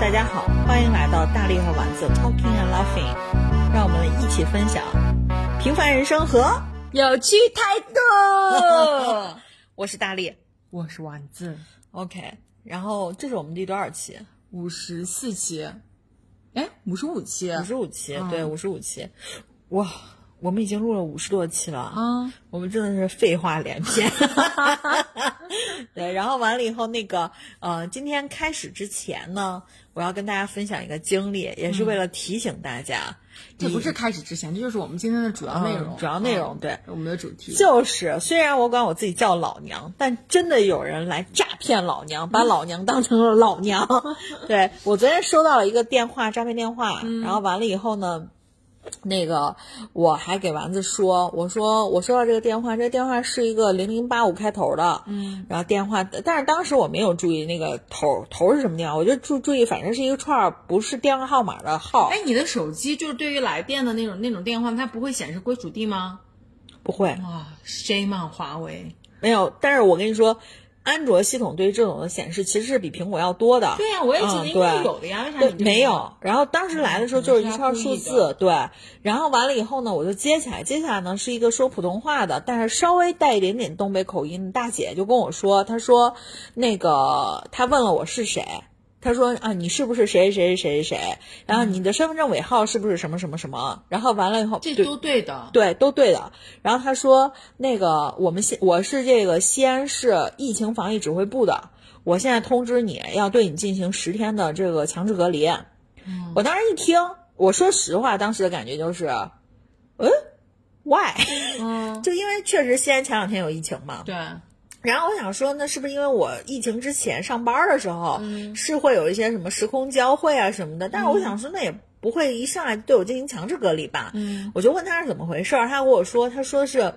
大家好，欢迎来到大力和丸子 Talking and Laughing，让我们一起分享平凡人生和有趣态度。我是大力我是丸子，，OK。然后这是我们第多少期？五十四期，哎，五十五期五十五期，嗯对，五十五期。哇，我们已经录了五十多期了啊！我们真的是废话连篇。对，然后完了以后，那个呃，今天开始之前呢，我要跟大家分享一个经历，也是为了提醒大家，这不是开始之前，这就是我们今天的主要内容，嗯主要内容嗯对我们的主题。就是虽然我管我自己叫老娘，但真的有人来诈骗老娘，把老娘当成了老娘。对我昨天收到了一个电话，诈骗电话，然后完了以后呢。那个，我还给丸子说，我说我收到这个电话，这个电话是一个零零八五开头的，嗯，然后电话，但是当时我没有注意那个头头是什么电话，我就注注意，反正是一个串儿，不是电话号码的号，哎，你的手机就是对于来电的那种那种电话，它不会显示归属地吗？不会，哇，shame on 华为。没有。但是我跟你说，安卓系统对这种的显示其实是比苹果要多的，对呀、我也记得嗯应该对有的呀，为啥没有。然后当时来的时候就是一串数字，对。然后完了以后呢，我就接起来，接下来呢是一个说普通话的，但是稍微带一点点东北口音的大姐就跟我说，她说那个她问了我是谁。她说啊，你是不是谁谁谁谁谁谁？然后你的身份证尾号是不是什么什么什么？然后完了以后，这都对的。对，都对的。然后他说，那个我们西我是这个西安市疫情防疫指挥部的，我现在通知你要对你进行十天的这个强制隔离。我当时一听，我说实话，当时的感觉就是，嗯，why？嗯，就因为确实西安前两天有疫情嘛。对，然后我想说，那是不是因为我疫情之前上班的时候、是会有一些什么时空交汇啊什么的？但是我想说，那也不会一上来对我进行强制隔离吧？嗯，我就问他是怎么回事儿，他跟我说，他说是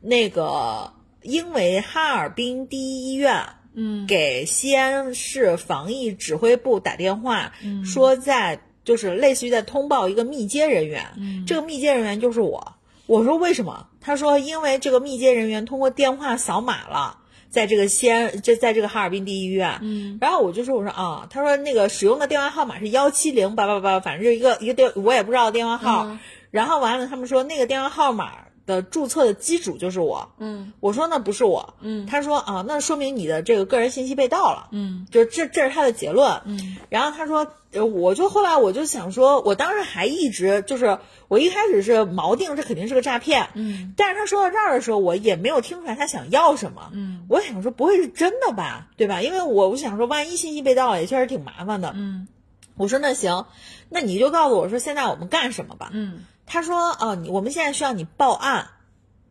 那个因为哈尔滨第一医院。嗯，给西安市防疫指挥部打电话，嗯说在就是类似于在通报一个密接人员，嗯这个密接人员就是我。我说为什么？他说因为这个密接人员通过电话扫码了。在这个西安，这在这个哈尔滨第一医院，嗯，然后我就说，我说啊，他说那个使用的电话号码是幺七零八八八，反正就是一个一个电，我也不知道电话号。嗯。然后完了，他们说那个电话号码的注册的机主就是我，嗯我说那不是我，嗯他说啊，那说明你的这个个人信息被盗了，嗯就这这是他的结论。嗯然后他说，呃，我就后来我就想说，我当时还一直就是我一开始是锚定这肯定是个诈骗，嗯但是他说到这儿的时候，我也没有听出来他想要什么。嗯我想说不会是真的吧，对吧？因为我我想说，万一信息被盗了，也确实挺麻烦的。嗯我说那行，那你就告诉我说现在我们干什么吧。嗯他说哦，你我们现在需要你报案，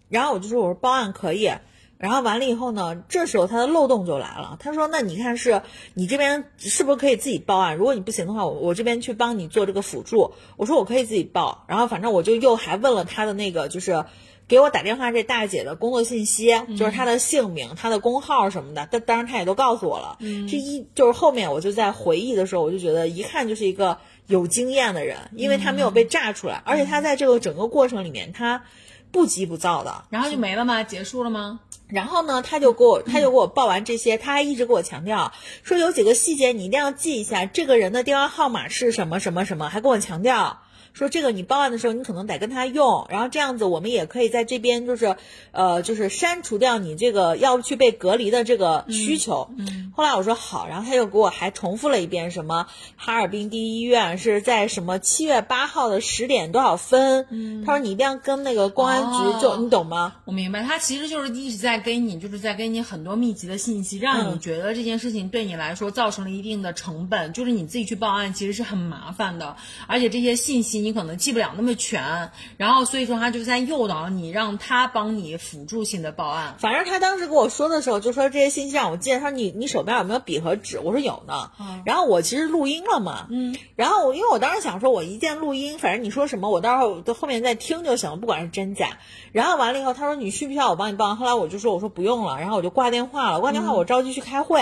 然后我就说我说报案可以。然后完了以后呢，这时候他的漏洞就来了。他说：“那你看是你这边是不是可以自己报案？如果你不行的话，我我这边去帮你做这个辅助。”我说：“我可以自己报。”然后反正我就又还问了他的那个就是给我打电话这大姐的工作信息，就是她的姓名、她的工号什么的。但当然她也都告诉我了。这一就是后面我就在回忆的时候，我就觉得一看就是一个有经验的人，因为他没有被炸出来，而且他在这个整个过程里面他不急不躁的。然后就没了吗？结束了吗？然后呢，他就给我，他就给我报完这些，他还一直给我强调说有几个细节你一定要记一下，这个人的电话号码是什么什么什么，还跟我强调说这个你报案的时候你可能得跟他用，然后这样子我们也可以在这边就是呃就是删除掉你这个要去被隔离的这个需求。嗯后来我说好，然后他又给我还重复了一遍什么哈尔滨第一医院是在什么七月八号的十点多少分，嗯他说你一定要跟那个公安局就、哦你懂吗？我明白，他其实就是一直在给你，就是在给你很多密集的信息，让你嗯觉得这件事情对你来说造成了一定的成本，就是你自己去报案其实是很麻烦的，而且这些信息你可能记不了那么全，然后所以说他就在诱导你，让他帮你辅助性的报案。反正他当时跟我说的时候，就说这些信息让我记。他说你你手边有没有笔和纸？我说有呢。然后我其实录音了嘛，嗯，然后我因为我当时想说，我一键录音，反正你说什么我到时候到后面再听就行了，不管是真假。然后完了以后，他说你需不需要我帮你报案？后来我就说我说不用了，然后我就挂电话了。挂电话我着急去开会，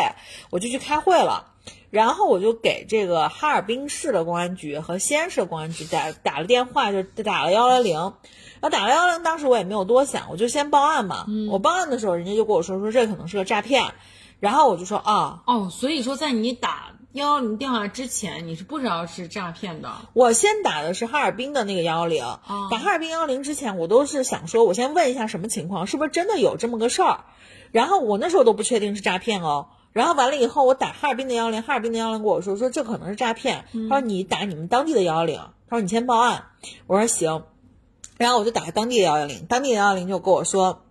我就去开会了。然后我就给这个哈尔滨市的公安局和西安市公安局打打了电话，就打了幺幺零。然后打了幺幺零，当时我也没有多想，我就先报案嘛。我报案的时候，人家就跟我说说这可能是个诈骗，然后我就说啊，哦，所以说在你打幺幺零电话之前，你是不知道是诈骗的。我先打的是哈尔滨的那个幺幺零，打哈尔滨幺幺零之前，我都是想说，我先问一下什么情况，是不是真的有这么个事儿。然后我那时候都不确定是诈骗哦。然后完了以后，我打哈尔滨的幺幺零，哈尔滨的幺幺零跟我说说这可能是诈骗，他说你打你们当地的幺幺零，他说你先报案。我说行，然后我就打当地的幺幺零，当地的幺幺零就跟我说。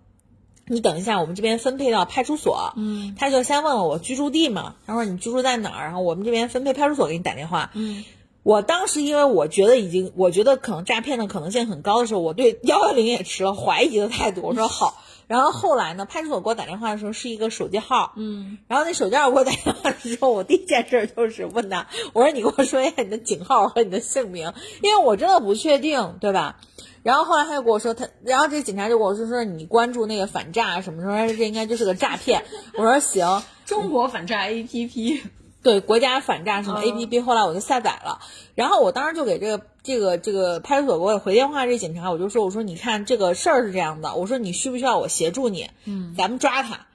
你等一下，我们这边分配到派出所。嗯，他就先问了我居住地嘛，他说你居住在哪儿，然后我们这边分配派出所给你打电话。嗯，我当时因为我觉得已经，我觉得可能诈骗的可能性很高的时候，我对幺幺零也持了怀疑的态度。我说好，然后后来呢，派出所给我打电话的时候是一个手机号。嗯，然后那手机号给我打电话的时候，我第一件事就是问他，我说你给我说一下你的警号和你的姓名，因为我真的不确定，对吧？然后后来他就跟我说他，然后这警察就跟我说说你关注那个反诈什么，什么这应该就是个诈骗。我说行，中国反诈 APP，对国家反诈什么 APP，后来我就下载了。然后我当时就给这个这个这个派出所给我回电话，这警察我就说我说你看这个事儿是这样的，我说你需不需要我协助你？嗯，咱们抓他。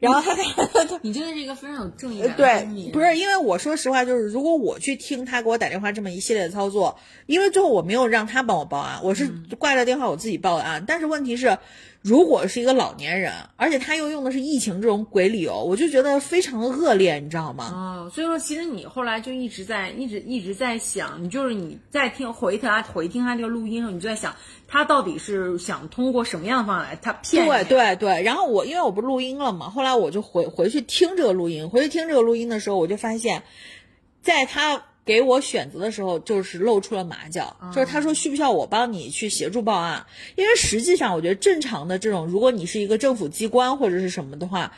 然后他他 你真的是一个非常有正义感的对，不是因为我说实话，就是如果我去听他给我打电话这么一系列的操作，因为最后我没有让他帮我报案，我是挂了电话我自己报的案。但是问题是，如果是一个老年人，而且他又用的是疫情这种鬼理由，我就觉得非常的恶劣，你知道吗？哦，所以说其实你后来就一直在一直一直在想，你就是你在听回他回听他这个录音的时候，你就在想。他到底是想通过什么样的方法来他骗？对对对，然后我因为我不录音了嘛，后来我就回回去听这个录音，回去听这个录音的时候，我就发现，在他给我选择的时候，就是露出了马脚，就是他说需不需要我帮你去协助报案？因为实际上我觉得正常的这种，如果你是一个政府机关或者是什么的话，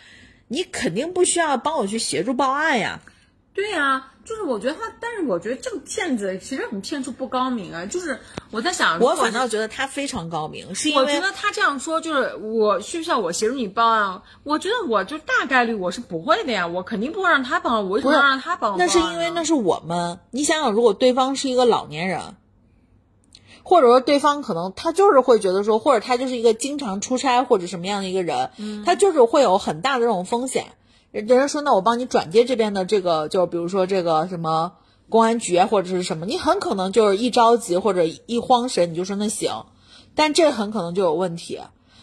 你肯定不需要帮我去协助报案呀。对呀。就是我觉得他，但是我觉得这个骗子其实很骗术不高明啊。就是我在想，我反倒觉得他非常高明，是因为我觉得他这样说，就是我需不需要我协助你报案？我觉得我就大概率我是不会的呀，我肯定不会让他帮我，为什么要让他帮我？那是因为那是我们。你想想，如果对方是一个老年人，或者说对方可能他就是会觉得说，或者他就是一个经常出差或者什么样的一个人，他就是会有很大的这种风险。人家说，那我帮你转接这边的这个，就比如说这个什么公安局啊，或者是什么，你很可能就是一着急或者一慌神，你就说那行，但这很可能就有问题。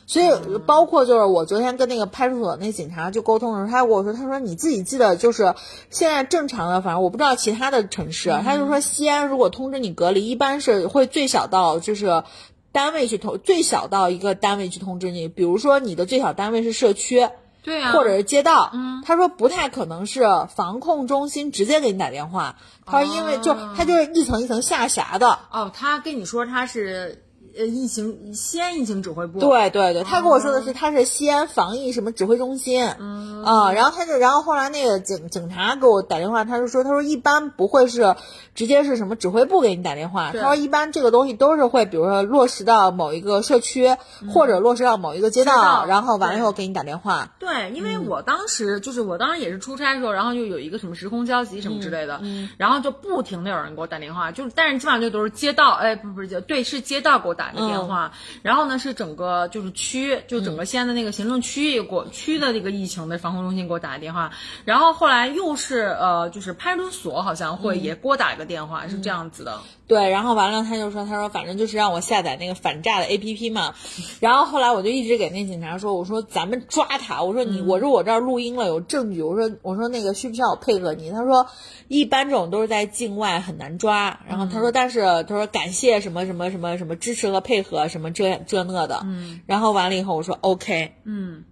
所以包括就是我昨天跟那个派出所那警察就沟通的时候，他跟我说，他说你自己记得就是现在正常的，反正我不知道其他的城市，他就说西安如果通知你隔离，一般是会最小到就是单位去通，最小到一个单位去通知你，比如说你的最小单位是社区。对啊，或者是街道，嗯，他说不太可能是防控中心直接给你打电话，他说因为就他就是一层一层下辖的。哦，他跟你说他是。呃，疫情西安疫情指挥部。对对对，他跟我说的是他是西安防疫什么指挥中心。嗯啊，然后他就，然后后来那个警警察给我打电话，他就说，他说一般不会是直接是什么指挥部给你打电话，他说一般这个东西都是会，比如说落实到某一个社区或者落实到某一个街道，然后完了以后给你打电话。对，因为我当时就是我当时也是出差的时候，然后就有一个什么时空交集什么之类的，然后就不停的有人给我打电话，就是但是基本上就都是街道，哎，不不是对，是街道给我打。打个电话，然后呢是整个就是区，就整个西安的那个行政区域过区的这个疫情的防控中心给我打的电话，然后后来又是呃就是派出所好像会也给我打一个电话，是这样子的。对，然后完了他就说，他说反正就是让我下载那个反诈的 APP 嘛，然后后来我就一直给那警察说，我说咱们抓他，我说你，我说我这儿录音了有证据，我说我说那个需不需要我配合你？他说一般这种都是在境外很难抓，然后他说但是他说感谢什么什么什么什么支持和配合什么这这那的，嗯，然后完了以后我说 OK，嗯，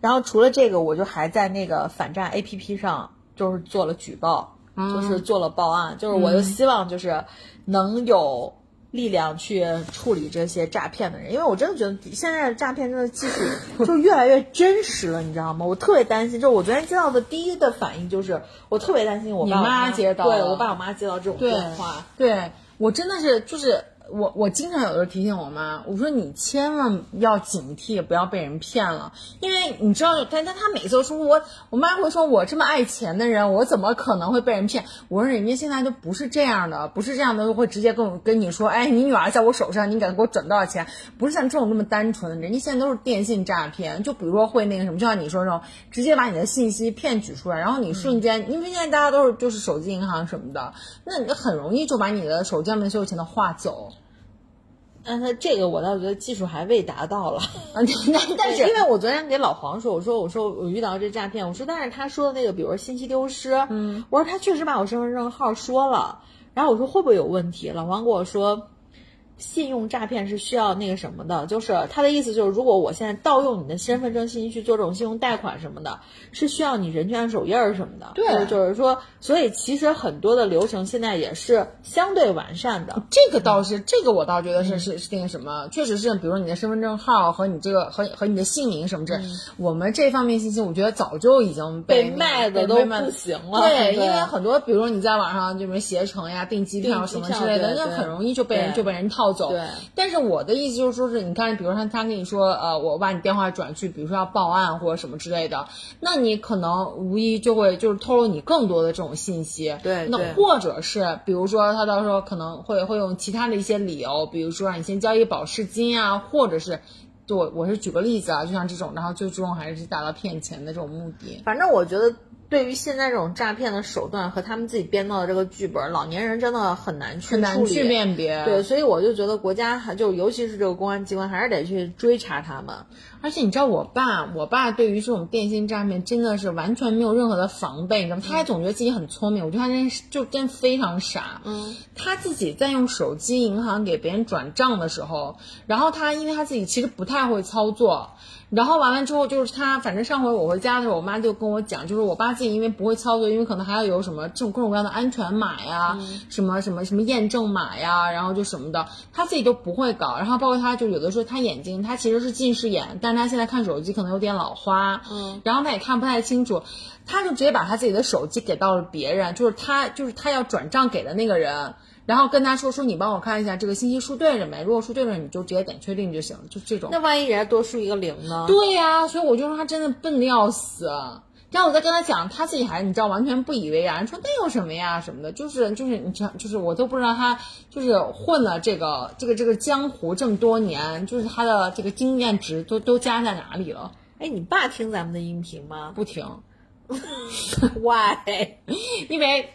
然后除了这个，我就还在那个反诈 APP 上就是做了举报。就是做了报案，就是我就希望就是能有力量去处理这些诈骗的人，因为我真的觉得现在的诈骗真的技术就越来越真实了，你知道吗？我特别担心，就我昨天接到的第一的反应就是我特别担心我爸妈接到，对我爸我妈接到这种电话，对我真的是就是我我经常有时候提醒我妈，我说你千万要警惕，不要被人骗了，因为你知道，但但她每次都说我，我妈会说我这么爱钱的人，我怎么可能会被人骗？我说人家现在都不是这样的，不是这样的，会直接跟我跟你说，哎，你女儿在我手上，你给她给我转多少钱？不是像这种那么单纯的，人家现在都是电信诈骗，就比如说会那个什么，就像你说这种，直接把你的信息骗取出来，然后你瞬间，因为现在大家都是就是手机银行什么的，那你很容易就把你的手机上面所有钱都划走。但他这个我倒觉得技术还未达到了，但是因为我昨天给老黄说，我说我说我遇到这诈骗，我说但是他说的那个，比如说信息丢失，嗯，我说他确实把我身份证号说了，然后我说会不会有问题？老黄跟我说。信用诈骗是需要那个什么的，就是他的意思就是，如果我现在盗用你的身份证信息去做这种信用贷款什么的，是需要你人权手印儿什么的。对，就是说，所以其实很多的流程现在也是相对完善的。这个倒是，这个我倒觉得是是是那个什么，确实是，比如说你的身份证号和你这个和和你的姓名什么这，我们这方面信息，我觉得早就已经被卖的都不行了。对，因为很多，比如说你在网上就是携程呀、订机票什么之类的，那很容易就被人就被人套。走，对，但是我的意思就是说，是你看，比如说他跟你说，呃，我把你电话转去，比如说要报案或者什么之类的，那你可能无疑就会就是透露你更多的这种信息，对，那或者是比如说他到时候可能会会用其他的一些理由，比如说让你先交一保释金啊，或者是，对我我是举个例子啊，就像这种，然后最终还是达到骗钱的这种目的。反正我觉得。对于现在这种诈骗的手段和他们自己编造的这个剧本，老年人真的很难去很难去辨别。对，所以我就觉得国家还就尤其是这个公安机关还是得去追查他们。而且你知道，我爸，我爸对于这种电信诈骗真的是完全没有任何的防备，你知道吗？他还总觉得自己很聪明，我觉得他真就真非常傻。嗯，他自己在用手机银行给别人转账的时候，然后他因为他自己其实不太会操作。然后完了之后，就是他，反正上回我回家的时候，我妈就跟我讲，就是我爸自己因为不会操作，因为可能还要有什么这种各种各样的安全码呀，什么什么什么验证码呀，然后就什么的，他自己都不会搞。然后包括他就有的时候他眼睛他其实是近视眼，但是他现在看手机可能有点老花，嗯，然后他也看不太清楚，他就直接把他自己的手机给到了别人，就是他就是他要转账给的那个人。然后跟他说说，你帮我看一下这个信息输对了没？如果输对了，你就直接点确定就行了，就这种。那万一人家多输一个零呢？对呀，所以我就说他真的笨的要死。然后我再跟他讲，他自己还你知道完全不以为然，说那有什么呀什么的，就是就是你知道，就是我都不知道他就是混了这个这个这个江湖这么多年，就是他的这个经验值都都加在哪里了？哎，你爸听咱们的音频吗？不听。Why？因为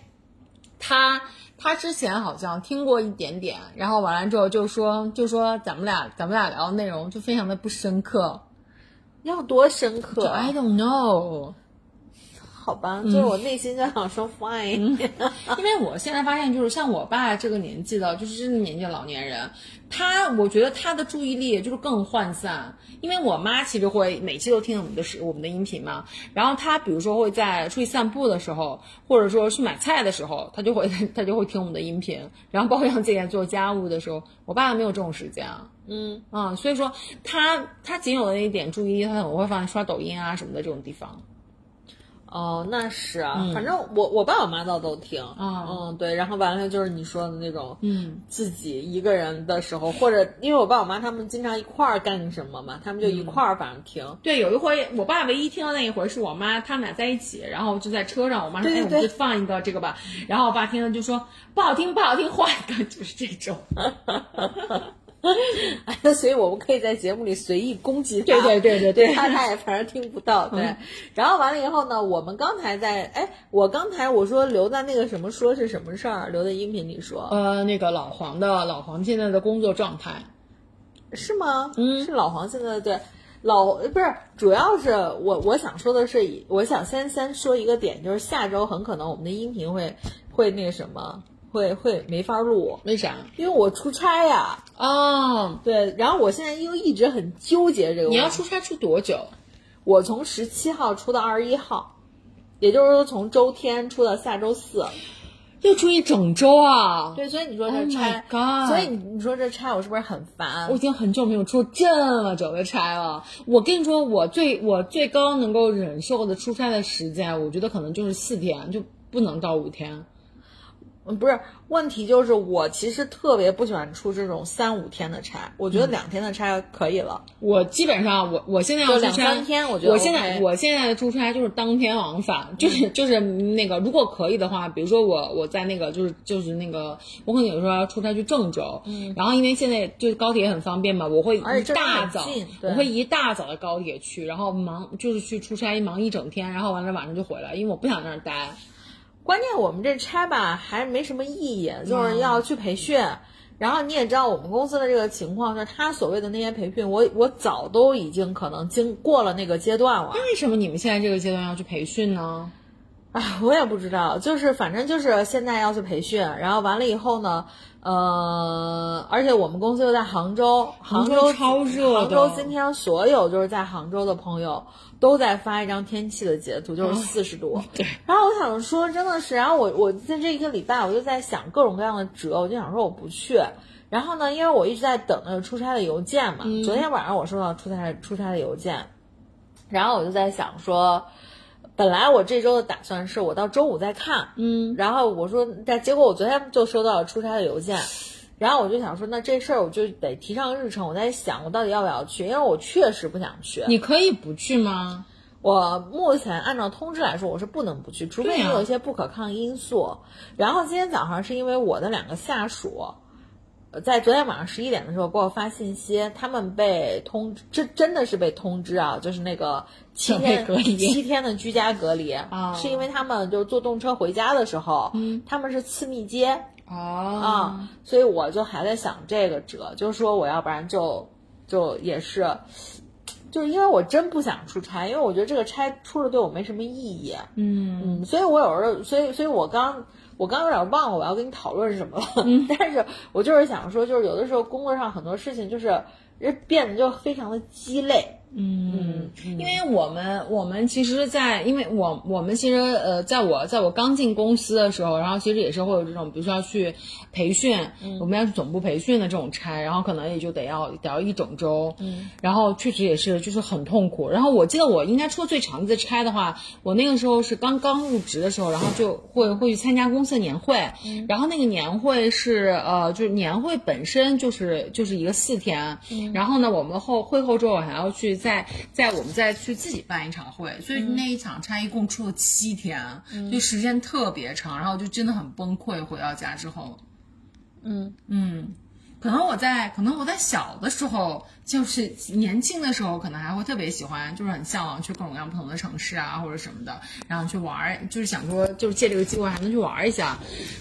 他。他之前好像听过一点点，然后完了之后就说就说咱们俩咱们俩聊的内容就非常的不深刻，要多深刻？I don't know。好吧，就是我内心就想说 fine，因为我现在发现就是像我爸这个年纪的，就是这个年纪的老年人，他我觉得他的注意力就是更涣散。因为我妈其实会每期都听我们的是我们的音频嘛，然后她比如说会在出去散步的时候，或者说去买菜的时候，她就会 她就会听我们的音频，然后包括像自己在做家务的时候，我爸爸没有这种时间啊，嗯啊，所以说他他仅有的那一点注意力，他可能会放在刷抖音啊什么的这种地方。哦，那是啊，反正我我爸我妈倒都听，嗯，对，然后完了就是你说的那种，嗯，自己一个人的时候，或者因为我爸我妈他们经常一块儿干什么嘛，他们就一块儿反正听。对，有一回我爸唯一听到那一回是我妈他们俩在一起，然后就在车上，我妈说哎我们就放一个这个吧，然后我爸听了就说不好听不好听，换一个，就是这种。哎，所以我们可以在节目里随意攻击他，对对对对对，他他也反正听不到，对。然后完了以后呢，我们刚才在，哎，我刚才我说留在那个什么说是什么事儿，留在音频里说，呃，那个老黄的老黄现在的工作状态，是吗？嗯，是老黄现在对。老不是，主要是我我想说的是，我想先先说一个点，就是下周很可能我们的音频会会那个什么。会会没法录，为啥？因为我出差呀。哦，对，然后我现在又一直很纠结这个。你要出差出多久？我从十七号出到二十一号，也就是说从周天出到下周四，要出一整周啊。对，所以你说这差，所以你你说这差我是不是很烦？我已经很久没有出这么久的差了。我跟你说，我最我最高能够忍受的出差的时间，我觉得可能就是四天，就不能到五天。嗯，不是，问题就是我其实特别不喜欢出这种三五天的差，我觉得两天的差可以了。我基本上，我我现在要出差三天我觉得我现在我现在的出差就是当天往返，就是 就是那个，如果可以的话，比如说我我在那个就是就是那个，我可能有时候要出差去郑州，嗯，然后因为现在就是高铁很方便嘛，我会一大早我会一大早的高铁去，然后忙就是去出差忙一整天，然后完了晚上就回来，因为我不想在那儿待。关键我们这拆吧还没什么意义，就是嗯要去培训。然后你也知道我们公司的这个情况，就是他所谓的那些培训，我我早都已经可能经过了那个阶段了。为什么你们现在这个阶段要去培训呢？啊，我也不知道，就是反正就是现在要去培训，然后完了以后呢，呃，而且我们公司又在杭州，杭州州超热的杭州今天所有就是在杭州的朋友都在发一张天气的截图，就是四十度。对。然后我想说，真的是，然后我我在这一个礼拜我就在想各种各样的折，我就想说我不去。然后呢，因为我一直在等那个出差的邮件嘛，昨天晚上我收到出差出差的邮件，然后我就在想说。本来我这周的打算是我到周五再看，嗯，然后我说，但结果我昨天就收到了出差的邮件，然后我就想说，那这事儿我就得提上日程。我在想，我到底要不要去？因为我确实不想去。你可以不去吗？我目前按照通知来说，我是不能不去，除非你有一些不可抗因素。然后今天早上是因为我的两个下属，呃在昨天晚上十一点的时候给我发信息，他们被通知，这真的是被通知啊，就是那个七天隔离七天的居家隔离啊是因为他们就是坐动车回家的时候，嗯他们是次密接哦啊，所以我就还在想这个辙，就是说我要不然就就也是。就是因为我真不想出差，因为我觉得这个差出了对我没什么意义。嗯嗯，所以我有时候，所以所以我刚我刚有点忘了我要跟你讨论什么了，嗯 但是我就是想说，就是有的时候工作上很多事情就是变得就非常的鸡肋。嗯，因为我们我们其实在，因为我我们其实呃，在我在我刚进公司的时候，然后其实也是会有这种，比如说要去培训，我们要去总部培训的这种差，然后可能也就得要得要一整周，嗯，然后确实也是就是很痛苦。然后我记得我应该出最长的差的话，我那个时候是刚刚入职的时候，然后就会会去参加公司的年会，然后那个年会是呃，就是年会本身就是就是一个四天，然后呢，我们后会后之后还要去再再我们再去自己办一场会，所以那一场差一共出了七天，就时间特别长，然后就真的很崩溃。回到家之后，嗯嗯，可能我在可能我在小的时候，就是年轻的时候，可能还会特别喜欢，就是很向往去各种各样不同的城市啊，或者什么的，然后去玩儿，就是想说，就是借这个机会还能去玩儿一下。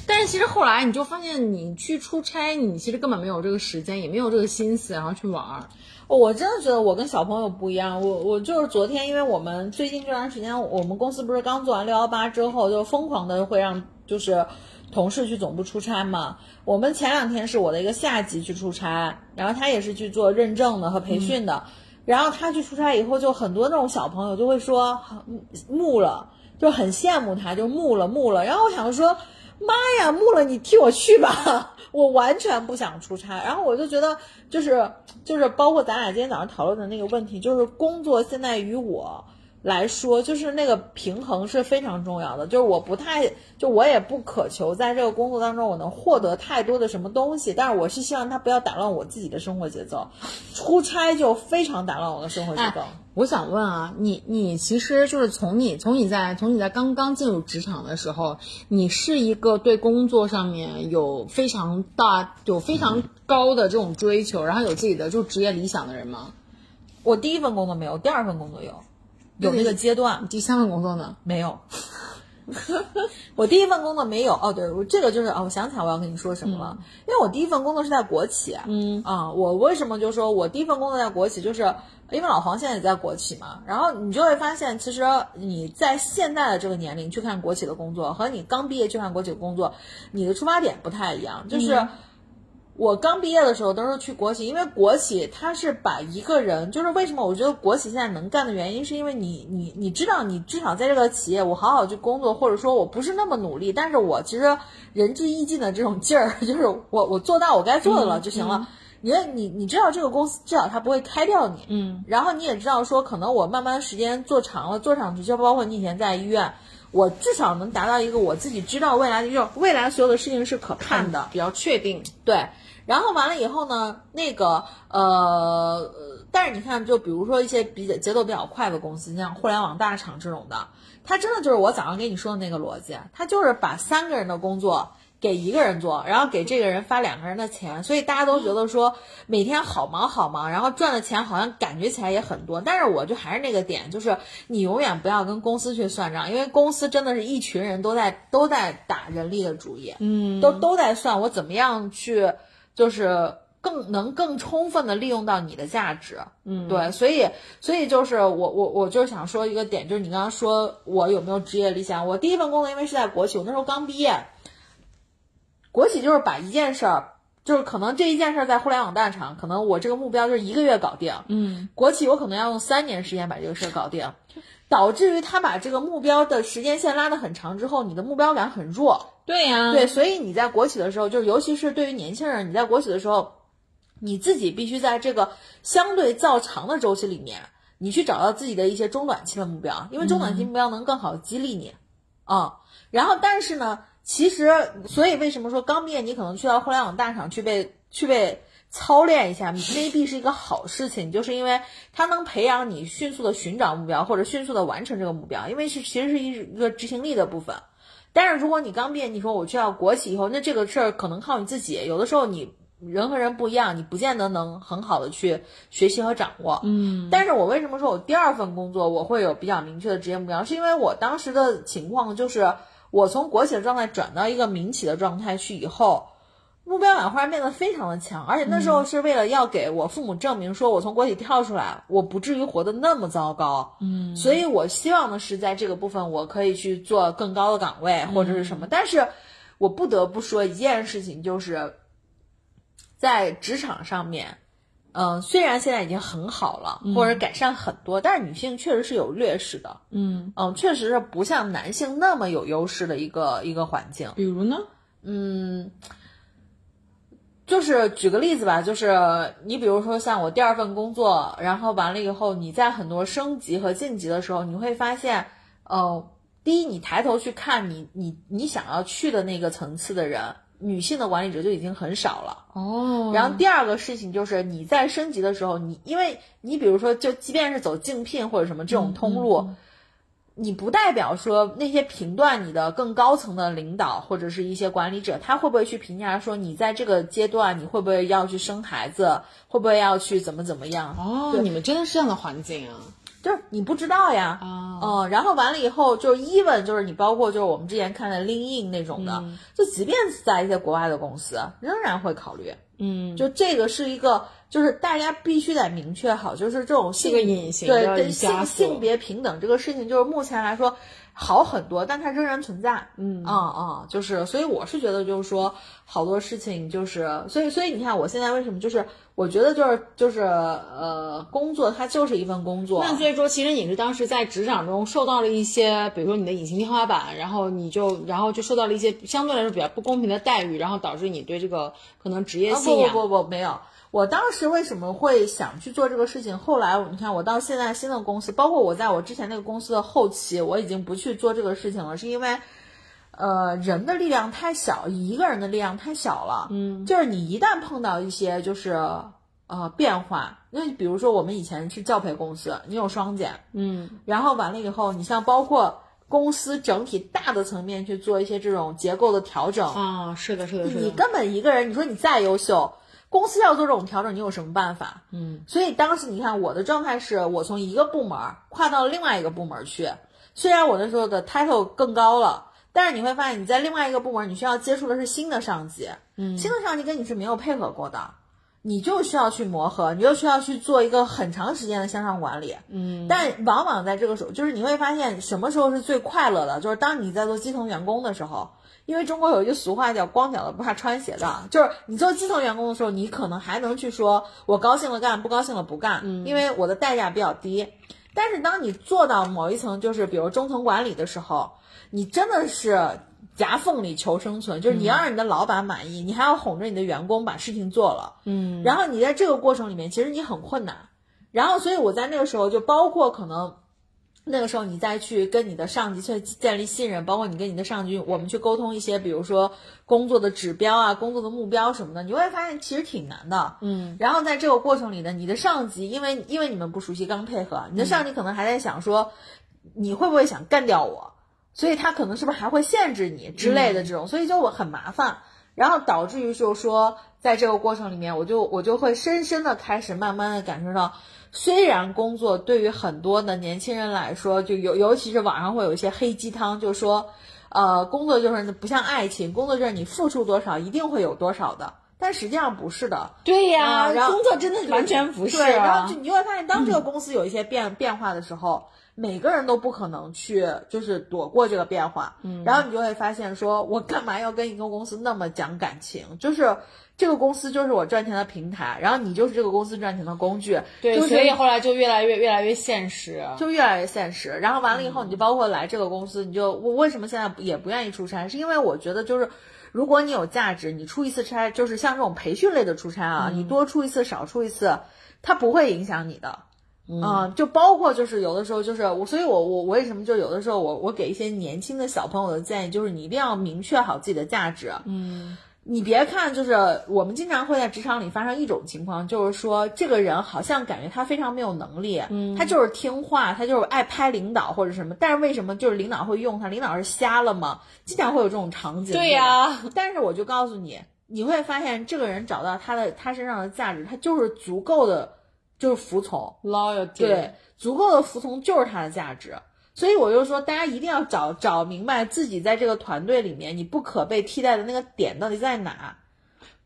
但是其实后来你就发现，你去出差，你其实根本没有这个时间，也没有这个心思，然后去玩儿。我真的觉得我跟小朋友不一样，我我就是昨天，因为我们最近这段时间，我们公司不是刚做完六幺八之后，就疯狂的会让就是同事去总部出差嘛。我们前两天是我的一个下级去出差，然后他也是去做认证的和培训的，然后他去出差以后，就很多那种小朋友就会说嗯木了，就很羡慕他，就木了木了。然后我想说，妈呀，木了，你替我去吧。我完全不想出差，然后我就觉得，就是就是包括咱俩今天早上讨论的那个问题，就是工作现在于我来说，就是那个平衡是非常重要的。就是我不太，就我也不渴求在这个工作当中我能获得太多的什么东西，但是我是希望它不要打乱我自己的生活节奏。出差就非常打乱我的生活节奏。我想问啊，你你其实就是从你从你在从你在刚刚进入职场的时候，你是一个对工作上面有非常大有非常高的这种追求，然后有自己的就职业理想的人吗？我第一份工作没有，第二份工作有，有那个阶段。第三份工作呢？没有，我第一份工作没有哦，对我这个就是哦，我想起来我要跟你说什么了，因为我第一份工作是在国企，嗯。啊，我为什么就说我第一份工作在国企，就是因为老黄现在也在国企嘛，然后你就会发现，其实你在现在的这个年龄去看国企的工作，和你刚毕业去看国企的工作，你的出发点不太一样，就是。我刚毕业的时候都是去国企，因为国企它是把一个人，就是为什么我觉得国企现在能干的原因，是因为你你你知道，你至少在这个企业，我好好去工作，或者说我不是那么努力，但是我其实仁至义尽的这种劲儿，就是我我做到我该做的了就行了。你你你知道这个公司至少它不会开掉你，嗯，然后你也知道说，可能我慢慢时间做长了，做上去就包括你以前在医院，我至少能达到一个我自己知道未来的，就是未来所有的事情是可看的，比较确定。对。然后完了以后呢，那个呃，但是你看，就比如说一些比较节奏比较快的公司，像互联网大厂这种的，它真的就是我早上跟你说的那个逻辑，它就是把三个人的工作给一个人做，然后给这个人发两个人的钱，所以大家都觉得说每天好忙好忙，然后赚的钱好像感觉起来也很多。但是我就还是那个点，就是你永远不要跟公司去算账，因为公司真的是一群人都在都在打人力的主意，嗯，都都在算我怎么样去。就是更能更充分的利用到你的价值，嗯，对，所以所以就是我我我就是想说一个点，就是你刚刚说我有没有职业理想？我第一份工作因为是在国企，我那时候刚毕业，国企就是把一件事儿，就是可能这一件事儿在互联网大厂，可能我这个目标就是一个月搞定，嗯，国企我可能要用三年时间把这个事儿搞定，导致于他把这个目标的时间线拉得很长之后，你的目标感很弱。对呀，对，所以你在国企的时候，就是尤其是对于年轻人，你在国企的时候，你自己必须在这个相对较长的周期里面，你去找到自己的一些中短期的目标，因为中短期目标能更好激励你，啊，然后但是呢，其实所以为什么说刚毕业你可能去到互联网大厂去被去被操练一下，未必是一个好事情，就是因为它能培养你迅速的寻找目标或者迅速的完成这个目标，因为是其实是一一个执行力的部分。但是如果你刚毕业，你说我去到国企以后，那这个事儿可能靠你自己。有的时候你人和人不一样，你不见得能很好的去学习和掌握。嗯，但是我为什么说我第二份工作我会有比较明确的职业目标？是因为我当时的情况就是我从国企的状态转到一个民企的状态去以后。目标感忽然变得非常的强，而且那时候是为了要给我父母证明，说我从国企跳出来，我不至于活得那么糟糕。嗯，所以我希望的是在这个部分我可以去做更高的岗位或者是什么。但是，我不得不说一件事情，就是在职场上面，嗯，虽然现在已经很好了，或者改善很多，但是女性确实是有劣势的。嗯嗯，确实是不像男性那么有优势的一个一个环境。比如呢？嗯。就是举个例子吧，就是你比如说像我第二份工作，然后完了以后，你在很多升级和晋级的时候，你会发现，呃，第一，你抬头去看你你你想要去的那个层次的人，女性的管理者就已经很少了。哦。然后第二个事情就是你在升级的时候，你因为你比如说，就即便是走竞聘或者什么这种通路。你不代表说那些评断你的更高层的领导或者是一些管理者，他会不会去评价说你在这个阶段你会不会要去生孩子，会不会要去怎么怎么样？哦，你们真的是这样的环境啊？就是你不知道呀。哦，嗯，然后完了以后就是 even 就是你包括就是我们之前看的 LinkedIn 那种的，就即便在一些国外的公司，仍然会考虑。嗯，就这个是一个，就是大家必须得明确好，就是这种性个隐形对的对性性别平等这个事情，就是目前来说好很多，但它仍然存在。嗯啊啊，就是所以我是觉得就是说好多事情就是，所以所以你看我现在为什么就是我觉得就是就是呃工作它就是一份工作。那所以说，其实你是当时在职场中受到了一些，比如说你的隐形天花板，然后你就然后就受到了一些相对来说比较不公平的待遇，然后导致你对这个可能职业信仰。不不不没有。我当时为什么会想去做这个事情？后来你看，我到现在新的公司，包括我在我之前那个公司的后期，我已经不去做这个事情了，是因为，呃，人的力量太小，一个人的力量太小了。嗯，就是你一旦碰到一些就是呃变化，那比如说我们以前是教培公司，你有双减，嗯，然后完了以后，你像包括公司整体大的层面去做一些这种结构的调整啊，是的，是的，是的，你根本一个人，你说你再优秀。公司要做这种调整，你有什么办法？嗯，所以当时你看我的状态是我从一个部门跨到了另外一个部门去，虽然我那时候的 title 更高了，但是你会发现你在另外一个部门，你需要接触的是新的上级，嗯，新的上级跟你是没有配合过的，你就需要去磨合，你就需要去做一个很长时间的向上管理，嗯，但往往在这个时候，就是你会发现什么时候是最快乐的，就是当你在做基层员工的时候。因为中国有一句俗话叫“光脚的不怕穿鞋的”，就是你做基层员工的时候，你可能还能去说“我高兴了干，不高兴了不干”，嗯，因为我的代价比较低。但是当你做到某一层，就是比如中层管理的时候，你真的是夹缝里求生存，就是你要让你的老板满意，你还要哄着你的员工把事情做了，嗯，然后你在这个过程里面，其实你很困难。然后，所以我在那个时候就包括可能。那个时候你再去跟你的上级去建立信任，包括你跟你的上级，我们去沟通一些，比如说工作的指标啊、工作的目标什么的，你会发现其实挺难的。嗯，然后在这个过程里呢，你的上级因为因为你们不熟悉，刚配合，你的上级可能还在想说，你会不会想干掉我？所以他可能是不是还会限制你之类的这种，所以就很麻烦。然后导致于就是说，在这个过程里面，我就我就会深深的开始慢慢的感受到，虽然工作对于很多的年轻人来说，就尤尤其是网上会有一些黑鸡汤，就说，呃，工作就是不像爱情，工作就是你付出多少一定会有多少的，但实际上不是的。对呀，然后工作真的完全不是对，然啊后就。你就会发现，当这个公司有一些变、变化的时候，每个人都不可能去就是躲过这个变化。嗯，然后你就会发现说，我干嘛要跟一个公司那么讲感情？就是这个公司就是我赚钱的平台，然后你就是这个公司赚钱的工具。对，就是所以后来就越来越越来越现实。就越来越现实。然后完了以后，你就包括来这个公司，你就我为什么现在也不愿意出差，是因为我觉得就是。如果你有价值，你出一次差，就是像这种培训类的出差啊，你多出一次少出一次，它不会影响你的。嗯，就包括就是有的时候就是我，所以我我我为什么就有的时候我我给一些年轻的小朋友的建议，就是你一定要明确好自己的价值。嗯，你别看就是我们经常会在职场里发生一种情况，就是说这个人好像感觉他非常没有能力，嗯，他就是听话，他就是爱拍领导或者什么，但是为什么就是领导会用他？领导是瞎了吗？经常会有这种场景。对呀、但是我就告诉你，你会发现这个人找到他的他身上的价值，他就是足够的，就是服从。loyalty，对，足够的服从就是他的价值。所以我就说，大家一定要找找明白自己在这个团队里面你不可被替代的那个点到底在哪。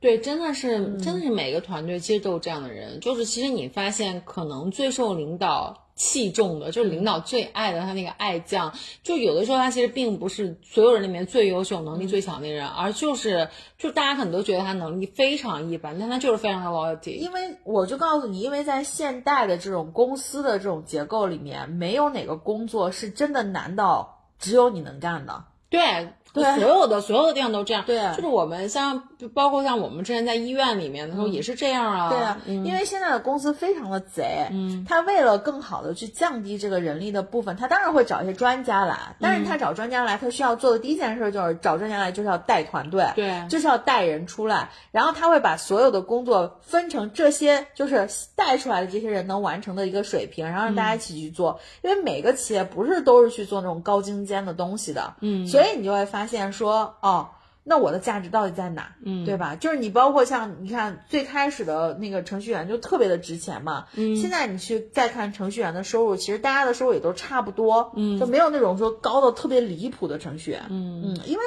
对，真的是，嗯真的是每个团队其实都有这样的人。就是其实你发现，可能最受领导器重的，就是领导最爱的他那个爱将，就有的时候他其实并不是所有人里面最优秀、能力最强的人，而就是就大家可能都觉得他能力非常一般，但他就是非常的 loyalty。因为我就告诉你，因为在现代的这种公司的这种结构里面，没有哪个工作是真的难到只有你能干的。对。对所有的所有的地方都这样，对。就是我们像包括像我们之前在医院里面的时候也是这样啊，对啊，因为现在的公司非常的贼，嗯，他为了更好的去降低这个人力的部分，他当然会找一些专家来，但是他找专家来，他需要做的第一件事就是找专家来就是要带团队，对就是要带人出来，然后他会把所有的工作分成这些就是带出来的这些人能完成的一个水平，然后让大家一起去做，因为每个企业不是都是去做那种高精尖的东西的，嗯，所以你就会发现说，哦。那我的价值到底在哪？嗯，对吧？就是你包括像你看最开始的那个程序员就特别的值钱嘛，嗯，现在你去再看程序员的收入，其实大家的收入也都差不多，嗯，就没有那种说高的特别离谱的程序员，嗯嗯，因为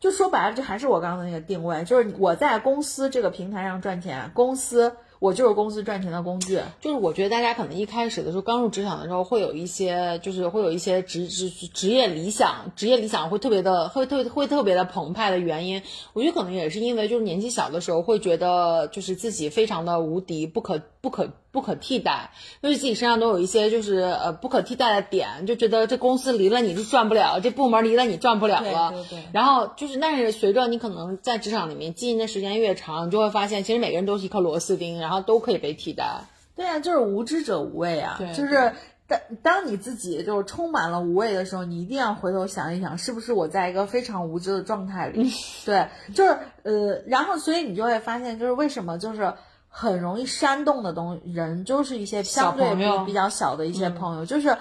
就说白了，这还是我刚刚的那个定位，就是我在公司这个平台上赚钱，公司我就是公司赚钱的工具，就是我觉得大家可能一开始的时候，刚入职场的时候，会有一些，就是会有一些职职职业理想，职业理想会特别的，会特会特别的澎湃的原因，我觉得可能也是因为就是年纪小的时候会觉得就是自己非常的无敌，不可不可不可替代，就是自己身上都有一些就是呃不可替代的点，就觉得这公司离了你就赚不了，这部门离了你赚不了了。对对对然后就是，但是随着你可能在职场里面经营的时间越长，你就会发现，其实每个人都是一颗螺丝钉，然后都可以被替代。对啊，就是无知者无畏啊，对就是当当你自己就是充满了无畏的时候，你一定要回头想一想，是不是我在一个非常无知的状态里？对，就是呃，然后所以你就会发现，就是为什么就是。很容易煽动的东人，就是一些相对比比较小的一些朋友，就是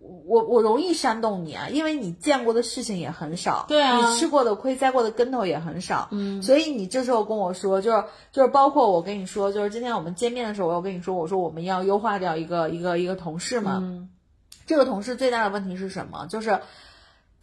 我我容易煽动你啊，因为你见过的事情也很少，对啊你吃过的亏、栽过的跟头也很少，嗯，所以你这时候跟我说，就是就是包括我跟你说，就是今天我们见面的时候，我有跟你说，我说我们要优化掉一个一个一个同事嘛，嗯。这个同事最大的问题是什么？就是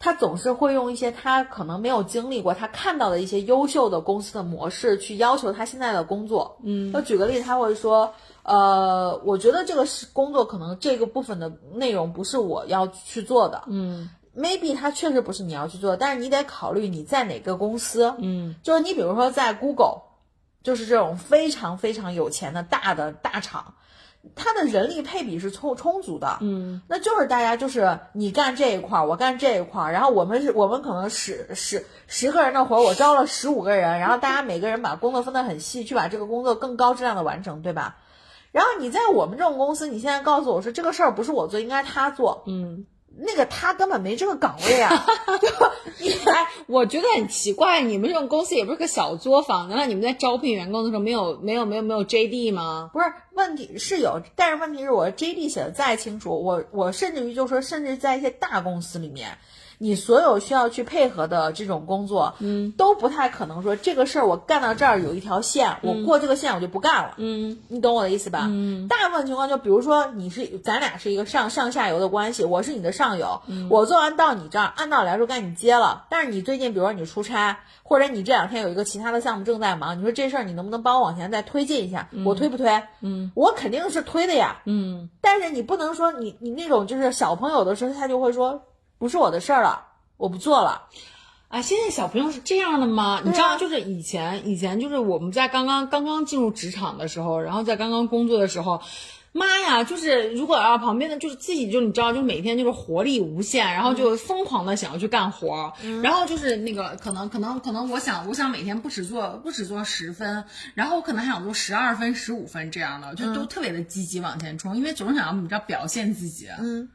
他总是会用一些他可能没有经历过、他看到的一些优秀的公司的模式去要求他现在的工作。嗯，就举个例子，他会说，呃，我觉得这个是工作可能这个部分的内容不是我要去做的。嗯。maybe 它确实不是你要去做的，但是你得考虑你在哪个公司。嗯，就是你比如说在 Google，就是这种非常非常有钱的大的大厂，它的人力配比是充充足的，嗯，那就是大家就是你干这一块儿，我干这一块儿，然后我们是我们可能十十十个人的活儿，我招了十五个人，然后大家每个人把工作分得很细，去把这个工作更高质量的完成，对吧？然后你在我们这种公司，你现在告诉我说这个事儿不是我做，应该他做，嗯，那个他根本没这个岗位啊，哎，我觉得很奇怪，你们这种公司也不是个小作坊，难道你们在招聘员工的时候没有没有没有没有 JD 吗？不是问题是有，但是问题是我 JD 写的再清楚，我我甚至于就说，甚至在一些大公司里面。你所有需要去配合的这种工作，嗯，都不太可能说这个事儿我干到这儿有一条线，我过这个线我就不干了，嗯，你懂我的意思吧？嗯，大部分情况就比如说你是咱俩是一个上上下游的关系，我是你的上游，我做完到你这儿，按道理来说该你接了，但是你最近比如说你出差，或者你这两天有一个其他的项目正在忙，你说这事儿你能不能帮我往前再推进一下？我推不推？嗯，我肯定是推的呀，嗯，但是你不能说你你那种就是小朋友的时候，他就会说不是我的事儿了。我不做了，啊！现在小朋友是这样的吗？你知道，就是以前，以前就是我们在刚刚刚刚进入职场的时候，然后在刚刚工作的时候，妈呀，就是如果啊旁边的就是自己就你知道，就每天就是活力无限，然后就疯狂的想要去干活，然后就是那个可能可能可能我想我想每天不止做不止做十分，然后我可能还想做十二分十五分这样的，就都特别的积极往前冲，因为总想要你知道表现自己，嗯。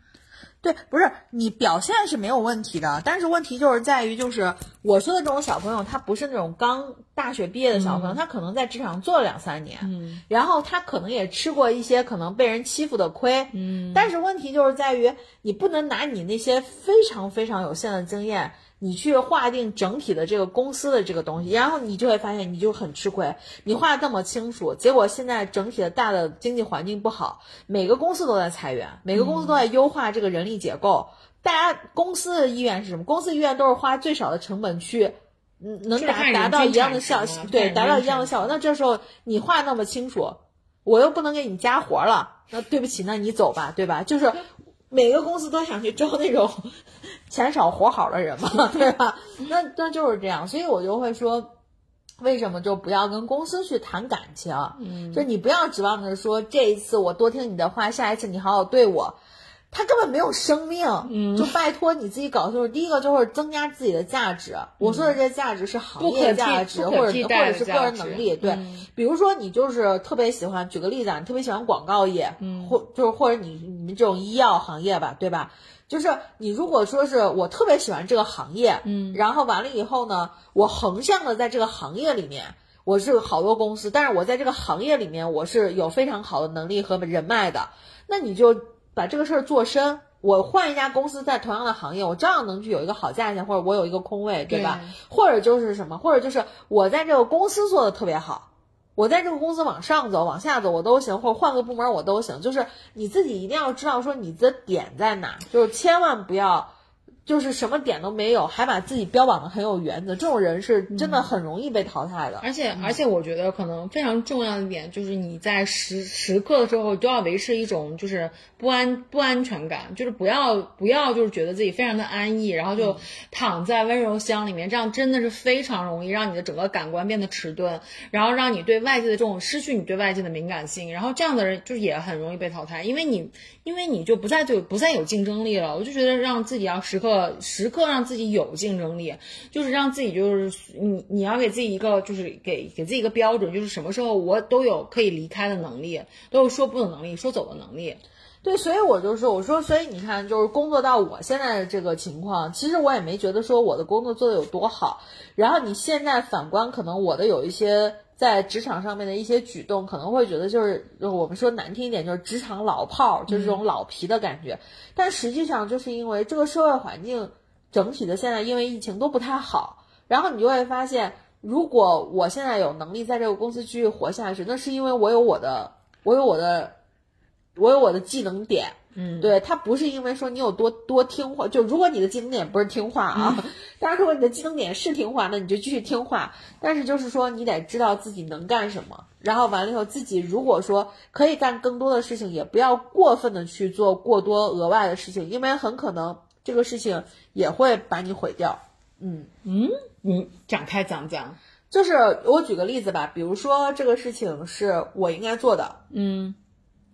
对，不是你表现是没有问题的，但是问题就是在于，就是我说的这种小朋友，他不是那种刚大学毕业的小朋友，他可能在职场做了两三年，嗯，然后他可能也吃过一些可能被人欺负的亏，嗯，但是问题就是在于，你不能拿你那些非常非常有限的经验。你去划定整体的这个公司的这个东西，然后你就会发现你就很吃亏。你画的这么清楚，结果现在整体的大的经济环境不好，每个公司都在裁员，每个公司都在优化这个人力结构。大家公司的意愿是什么？公司意愿都是花最少的成本去，嗯，能达达到一样的效，对，达到一样的效果。那这时候你画那么清楚，我又不能给你加活了，那对不起，那你走吧，对吧？就是每个公司都想去招那种。钱少活好的人嘛，对吧？那那就是这样，所以我就会说，为什么就不要跟公司去谈感情？嗯，就你不要指望着说这一次我多听你的话，下一次你好好对我，他根本没有生命。嗯，就拜托你自己搞清楚，第一个就是增加自己的价值。我说的这价值是行业价值，或者或者是个人能力。对，比如说你就是特别喜欢，举个例子啊，你特别喜欢广告业，嗯，或就是或者你你们这种医药行业吧，对吧？就是你如果说是我特别喜欢这个行业，嗯，然后完了以后呢，我横向的在这个行业里面，我是好多公司，但是我在这个行业里面我是有非常好的能力和人脉的，那你就把这个事儿做深，我换一家公司在同样的行业，我照样能去有一个好价钱，或者我有一个空位，对吧？或者就是什么，或者就是我在这个公司做的特别好。我在这个公司往上走、往下走我都行，或者换个部门我都行。就是你自己一定要知道说你的点在哪，就是千万不要。就是什么点都没有，还把自己标榜的很有原则，这种人是真的很容易被淘汰的。而且，而且我觉得可能非常重要的一点就是你在时时刻的时候都要维持一种就是不安不安全感，就是不要不要就是觉得自己非常的安逸，然后就躺在温柔乡里面，这样真的是非常容易让你的整个感官变得迟钝，然后让你对外界的这种失去你对外界的敏感性，然后这样的人就是也很容易被淘汰，因为你因为你就不再就不再有竞争力了。我就觉得让自己要时刻。呃时刻让自己有竞争力，就是让自己就是你你要给自己一个就是给给自己一个标准，就是什么时候我都有可以离开的能力，都有说不的能力，说走的能力。对，所以我就说，我说，所以你看，就是工作到我现在的这个情况，其实我也没觉得说我的工作做的有多好。然后你现在反观，可能我的有一些在职场上面的一些举动，可能会觉得就是我们说难听一点，就是职场老炮儿，就是这种老皮的感觉。但实际上，就是因为这个社会环境整体的现在因为疫情都不太好，然后你就会发现，如果我现在有能力在这个公司继续活下去，那是因为我有我的，我有我的。我有我的技能点，嗯，对他不是因为说你有多多听话，就如果你的技能点不是听话啊，当然如果你的技能点是听话，那你就继续听话。但是就是说你得知道自己能干什么，然后完了以后自己如果说可以干更多的事情，也不要过分的去做过多额外的事情，因为很可能这个事情也会把你毁掉。嗯嗯，你展开讲讲，就是我举个例子吧，比如说这个事情是我应该做的，嗯。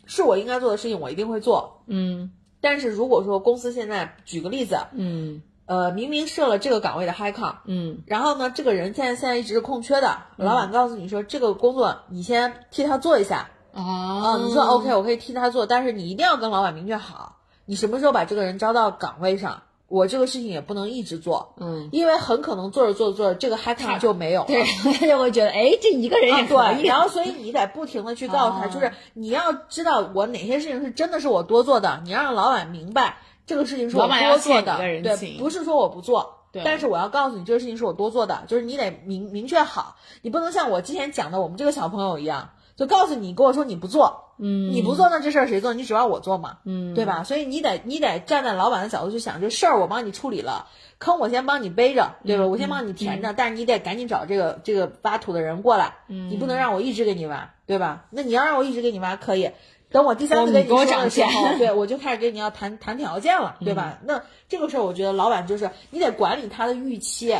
是我应该做的事情，我一定会做。嗯，但是如果说公司现在举个例子，嗯，呃，明明设了这个岗位的 high con，嗯，然后呢，这个人现在现在一直是空缺的，老板告诉你说这个工作你先替他做一下，啊，你说 OK，我可以替他做，但是你一定要跟老板明确好，你什么时候把这个人招到岗位上，我这个事情也不能一直做，嗯，因为很可能做着做着做着，这个 headcount 就没有了。对，他就会觉得，哎，这一个人也啊，可以。对，然后所以你得不停的去告诉他，哦就是你要知道我哪些事情是真的是我多做的，你让老板明白这个事情是我多做的对，不是说我不做。对但是我要告诉你，这个事情是我多做的，就是你得明明确好，你不能像我之前讲的我们这个小朋友一样，就告诉你跟我说你不做，嗯，你不做那这事儿谁做？你指望我做吗？嗯，对吧？所以你得你得站在老板的角度去想，这事儿我帮你处理了，坑我先帮你背着，对嗯吧？我先帮你填着，但是你得赶紧找这个这个挖土的人过来，嗯你不能让我一直给你挖，对吧？那你要让我一直给你挖，可以。等我第三次你跟你说的时候，对我就开始跟你要谈谈条件了，对吧？那这个时候，我觉得老板就是你得管理他的预期，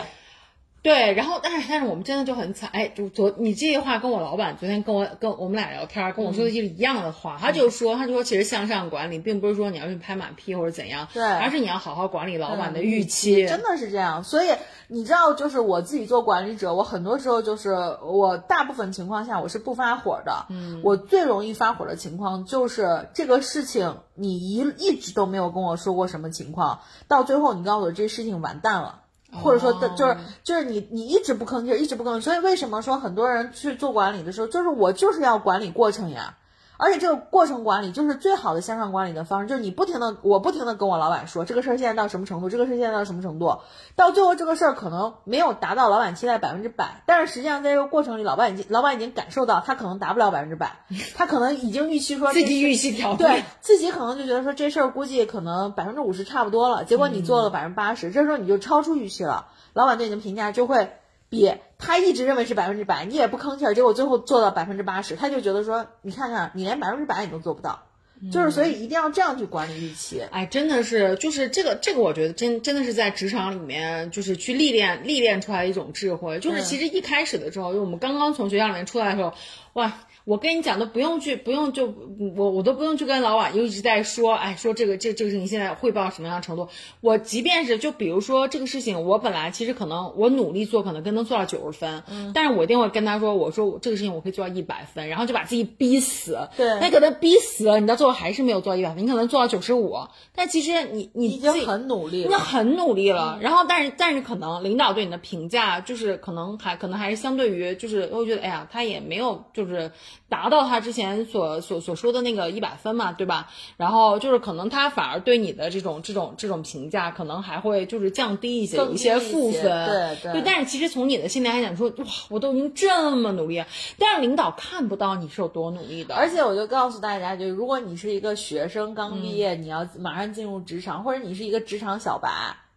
对，然后但是但是我们真的就很惨，哎，就昨你这句话跟我老板昨天跟我跟我们俩聊天，跟我说的就是一样的话，他就说他就说其实向上管理并不是说你要去拍马屁或者怎样，对而是你要好好管理老板的嗯预期，真的是这样。所以你知道，就是我自己做管理者，我很多时候就是我大部分情况下我是不发火的。嗯，我最容易发火的情况就是这个事情你一一直都没有跟我说过什么情况，到最后你告诉我这事情完蛋了。或者说的，就是就是你你一直不吭气儿，一直不吭气。儿，所以为什么说很多人去做管理的时候，就是我就是要管理过程呀，而且这个过程管理就是最好的向上管理的方式，就是你不停的我不停的跟我老板说这个事儿现在到什么程度，这个事儿现在到什么程度，到最后这个事儿可能没有达到老板期待百分之百，但是实际上在这个过程里，老板已经老板已经感受到他可能达不了百分之百，他可能已经预期说自己预期调对，自己可能就觉得说这事儿估计可能百分之五十差不多了，结果你做了百分之八十，这时候你就超出预期了，老板对你的评价就会比他一直认为是百分之百，你也不吭气儿，结果最后做到百分之八十，他就觉得说你看看你连百分之百你都做不到，就是所以一定要这样去管理预期。哎，真的是，就是这个，这个，我觉得真真的是在职场里面，就是去历练历练出来的一种智慧。就是其实一开始的时候，就我们刚刚从学校里面出来的时候，哇，我跟你讲都不用去，不用就我我都不用去跟老板又一直在说，哎，说这个这这个事情现在汇报什么样的程度。我即便是就比如说这个事情，我本来其实可能我努力做，可能跟能做到九十分，但是我一定会跟他说，我说我这个事情我可以做到一百分，然后就把自己逼死。对那可能逼死了，你到最后还是没有做到一百分，你可能做到九十五，但其实你你已经很努力了，那，很努力了，然后但是但是可能领导对你的评价就是可能还可能还是相对于就是会觉得哎呀他也没有就是达到他之前所所所说的那个一百分嘛，对吧？然后就是可能他反而对你的这种这种这种评价可能还会就是降低一些，有一些负分，对对。但是其实从你的心里来讲说哇我都已经这么努力了，但是领导看不到你是有多努力的，而且我就告诉大家，就如果你是一个学生刚毕嗯业，你要马上进入职场，或者你是一个职场小白，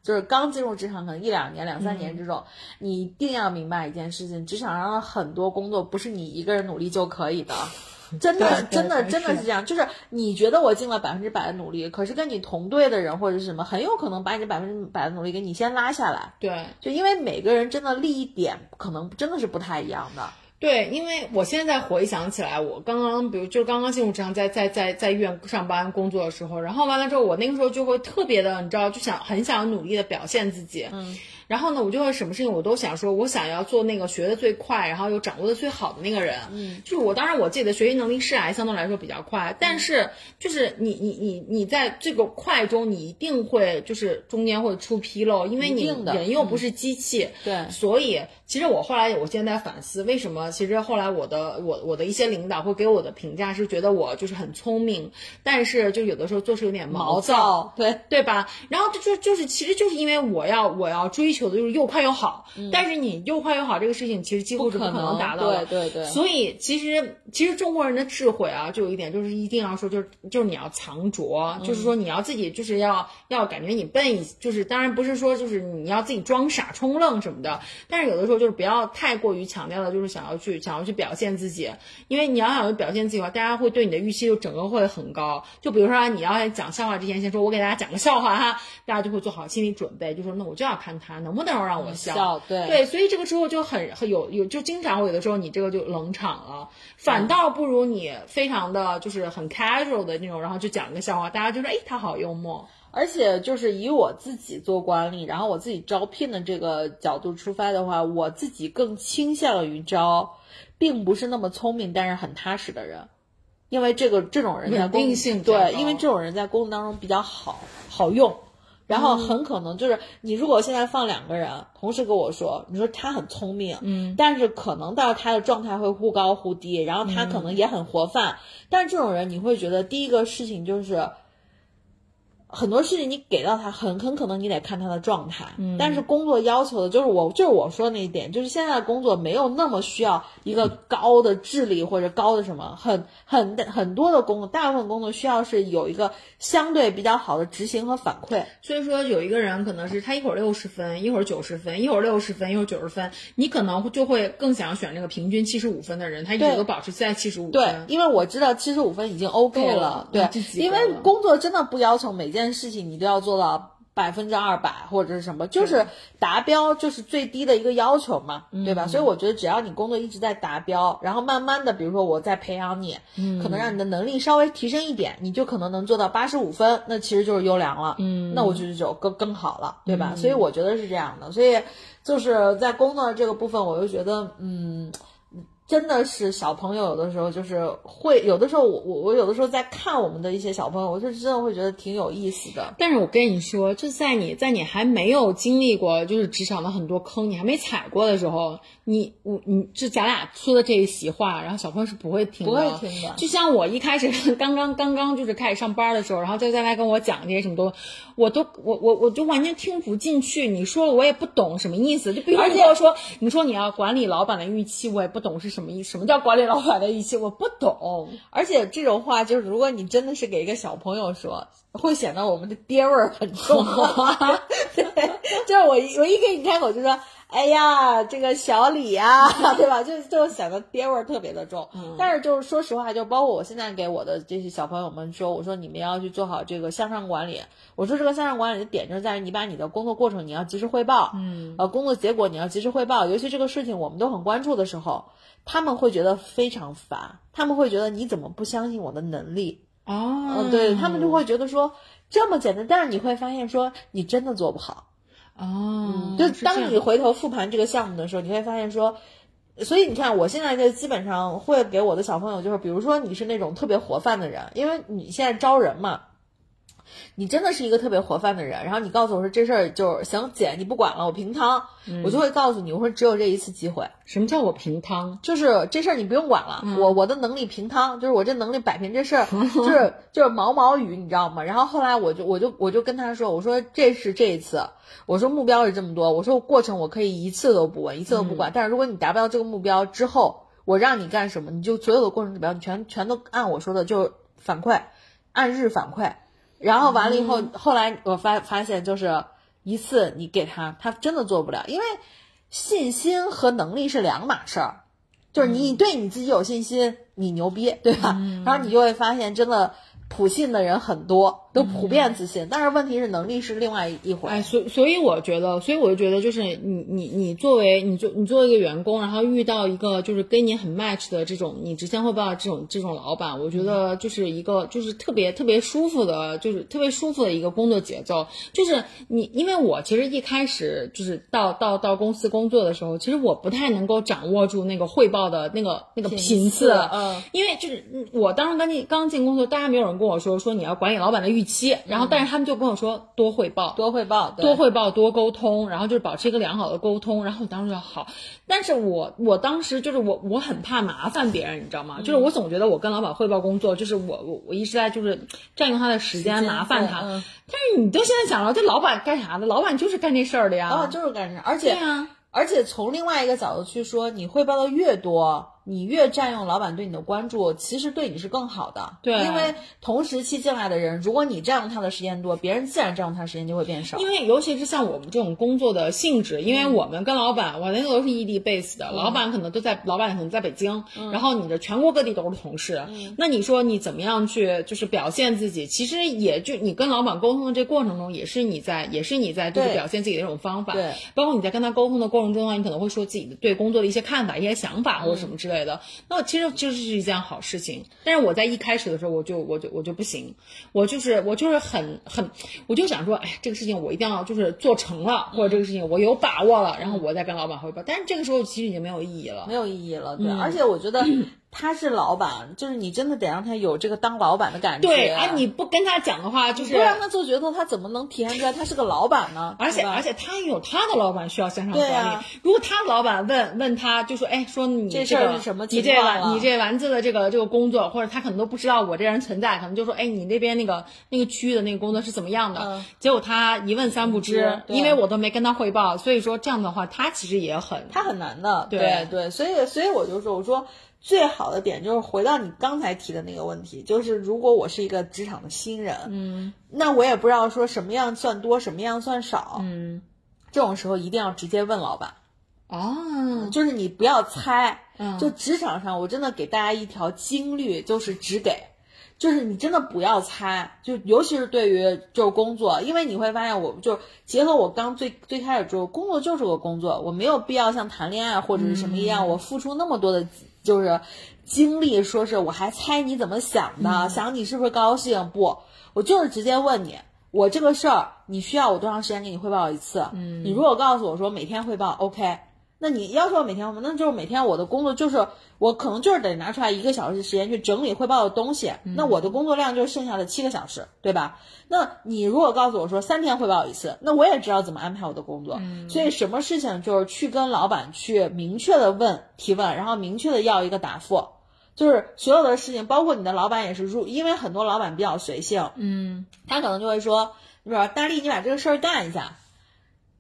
就是刚进入职场，可能一两年、两三嗯年这种，你一定要明白一件事情：职场上的很多工作不是你一个人努力就可以的。真的，真的，真的是这样。就是你觉得我尽了百分之百的努力，可是跟你同队的人或者是什么，很有可能把你这百分之百的努力给你先拉下来。对。就因为每个人真的利益点可能真的是不太一样的。对，因为我现在回想起来，我刚刚，比如就刚刚进入职场，在在在在医院上班工作的时候，然后完了之后，我那个时候就会特别的，你知道，就想很想努力的表现自己，嗯，然后呢，我就会什么事情我都想说，我想要做那个学的最快，然后又掌握的最好的那个人，嗯，就是我当然我自己的学习能力是还相对来说比较快，但是就是你你你你在这个快中，你一定会就是中间会出纰漏，因为你的人又不是机器，对所以其实我后来我现在在反思，为什么其实后来我的我我的一些领导会给我的评价是觉得我就是很聪明，但是就有的时候做事有点毛躁，对对吧？然后就就就是其实就是因为我要我要追求的就是又快又好，但是你又快又好这个事情其实几乎是不可能达到的，对对对所以其实其实中国人的智慧啊，就有一点就是一定要说就是就是你要藏拙，就是说你要自己就是要要感觉你笨一，就是当然不是说就是你要自己装傻充愣什么的，但是有的时候就是不要太过于强调的，就是想要去想要去表现自己，因为你要想要表现自己的话，大家会对你的预期就整个会很高。就比如说你要讲笑话之前，先说我给大家讲个笑话哈，大家就会做好心理准备，就说那我就要看他能不能让我笑。笑对对，所以这个时候就很很有有就经常会有的时候你这个就冷场了，反倒不如你非常的就是很 casual 的那种，然后就讲个笑话，大家就说哎他好幽默。而且就是以我自己做管理，然后我自己招聘的这个角度出发的话，我自己更倾向于招，并不是那么聪明但是很踏实的人。因为这个这种人在工定性对，因为这种人在工作当中比较好好用。然后很可能就是你如果现在放两个人同时跟我说，你说他很聪明，嗯，但是可能到他的状态会忽高忽低，然后他可能也很活泛，但是这种人你会觉得第一个事情就是。很多事情你给到他，很很可能你得看他的状态。嗯，但是工作要求的就是我就是我说的那一点，就是现在的工作没有那么需要一个高的智力或者高的什么，很很很多的工作，大部分工作需要是有一个相对比较好的执行和反馈。所以说，有一个人可能是他一会儿六十分，一会儿九十分，一会儿六十分，一会儿九十分，你可能就会更想选那个平均七十五分的人，他一直都保持在七十五对分，。因为我知道七十五分已经 OK 了对因为工作真的不要求每件事情你都要做到。百分之二百或者是什么，就是达标，就是最低的一个要求嘛，对吧？所以我觉得只要你工作一直在达标，然后慢慢的，比如说我再培养你，可能让你的能力稍微提升一点，你就可能能做到八十五分，那其实就是优良了，嗯，那我觉得就更更好了，对吧？所以我觉得是这样的，所以就是在工作这个部分，我就觉得，嗯。真的是小朋友有的时候就是会，有的时候我我我有的时候在看我们的一些小朋友，我就真的会觉得挺有意思的。但是我跟你说，就在你在你还没有经历过就是职场的很多坑，你还没踩过的时候，你我你就咱俩说的这一席话，然后小朋友是不会听的，不会听的就像我一开始刚刚刚刚就是开始上班的时候，然后就在来跟我讲这些什么都，我都我我我就完全听不进去。你说了我也不懂什么意思，就比如而且你跟我说，你说你要管理老板的预期，我也不懂是什么意思。什么叫管理老板的预期？我不懂。而且这种话就是，如果你真的是给一个小朋友说，会显得我们的爹味儿很重。对，就是我一我一给你开口就说，哎呀，这个小李呀、对吧？就就显得爹味儿特别的重。但是就是说实话，就包括我现在给我的这些小朋友们说，我说你们要去做好这个向上管理。我说这个向上管理的点就在于你把你的工作过程你要及时汇报，嗯，呃，工作结果你要及时汇报，尤其这个事情我们都很关注的时候，他们会觉得非常烦，他们会觉得你怎么不相信我的能力？哦嗯，对他们就会觉得说这么简单，但是你会发现说你真的做不好。哦，就当你回头复盘这个项目的时候，你会发现说，所以你看我现在就基本上会给我的小朋友，就是比如说你是那种特别活泛的人，因为你现在招人嘛。你真的是一个特别活泛的人，然后你告诉我说这事儿就是行，姐你不管了，我平摊，我就会告诉你，我说只有这一次机会，什么叫我平汤？就是这事儿你不用管了，我我的能力平汤，就是我这能力摆平这事儿，就是就是毛毛雨，你知道吗？然后后来我就我就我就跟他说，我说这是这一次，我说目标是这么多，我说过程我可以一次都不问，一次都不管，但是如果你达不到这个目标之后，我让你干什么，你就所有的过程指标你全全都按我说的就反馈，按日反馈，然后完了以后，后来我发发现就是一次你给他，他真的做不了，因为信心和能力是两码事儿。就是你对你自己有信心，你牛逼，对吧？然后你就会发现，真的普信的人很多，都普遍自信。但是问题是，能力是另外一回。哎，所所以我觉得，所以我就觉得，就是你你你作为你作你作为一个员工，然后遇到一个就是跟你很 match 的这种你直线汇报的这种这种老板，我觉得就是一个就是特别特别舒服的，就是特别舒服的一个工作节奏。就是你，因为我其实一开始就是到到到公司工作的时候，其实我不太能够掌握住那个汇报的那个那个频次，嗯，因为就是嗯我当时刚进刚进公司，大家没有人跟我说说你要管理老板的预期，然后但是他们就跟我说多汇报，多汇报，多汇报、多沟通，然后就是保持一个良好的沟通。然后我当时就好，但是我我当时就是我我很怕麻烦别人，你知道吗？就是我总觉得我跟老板汇报工作，就是我我我一直在就是占用他的时间，麻烦他。嗯但是你都现在想了，这老板干啥的？老板就是干这事儿的呀。老板就是干这，而且、对呀而且从另外一个角度去说，你汇报的越多，你越占用老板对你的关注，其实对你是更好的。对因为同时期进来的人，如果你占用他的时间多，别人自然占用他的时间就会变少。因为尤其是像我们这种工作的性质，因为我们跟老板，我那个都是异地 base 的，老板可能都在，老板可能在北京，然后你的全国各地都是同事，那你说你怎么样去就是表现自己？其实也就你跟老板沟通的这过程中，也是你在，也是你在就是对表现自己的一种方法。对，包括你在跟他沟通的过程中呢，你可能会说自己的对工作的一些看法、一些想法或者什么之类的。那其实就是一件好事情。但是我在一开始的时候，我就我就我就不行，我就是我就是很很，我就想说，哎，这个事情我一定要就是做成了，或者这个事情我有把握了，然后我再跟老板汇报。但是这个时候其实已经没有意义了。没有意义了，对，嗯而且我觉得他是老板，就是你真的得让他有这个当老板的感觉。对，哎，你不跟他讲的话，就是不让他做决策，他怎么能体现出来他是个老板呢？而且而且他也有他的老板需要向上管理。如果他的老板问问他，就说，哎，说你这这个事儿是什么你这你这丸子的这个这个工作，或者他可能都不知道我这人存在，可能就说，哎，你那边那个那个区域的那个工作是怎么样的？嗯结果他一问三不知，因为我都没跟他汇报，所以说这样的话，他其实也很他很难的，对对对，所以所以我就说，我说最好的点就是回到你刚才提的那个问题，就是如果我是一个职场的新人，嗯。那我也不知道说什么样算多，什么样算少，嗯。这种时候一定要直接问老板，哦。就是你不要猜，嗯。就职场上我真的给大家一条金律，就是只给。就是你真的不要猜，就尤其是对于就是工作，因为你会发现我，就结合我刚最最开始说，工作就是个工作，我没有必要像谈恋爱或者是什么一样，我付出那么多的，就是经历，说是我还猜你怎么想的，想你是不是高兴，不，我就是直接问你，我这个事儿你需要我多长时间给你汇报一次？嗯，你如果告诉我说每天汇报，OK，那你要求我每天那就是每天我的工作就是我可能就是得拿出来一个小时的时间去整理汇报的东西，那我的工作量就是剩下的七个小时，对吧？那你如果告诉我说三天汇报一次，那我也知道怎么安排我的工作，所以什么事情就是去跟老板去明确的问提问，然后明确的要一个答复。就是所有的事情，包括你的老板也是入，因为很多老板比较随性，嗯他可能就会说，你比如说大力，你把这个事儿干一下。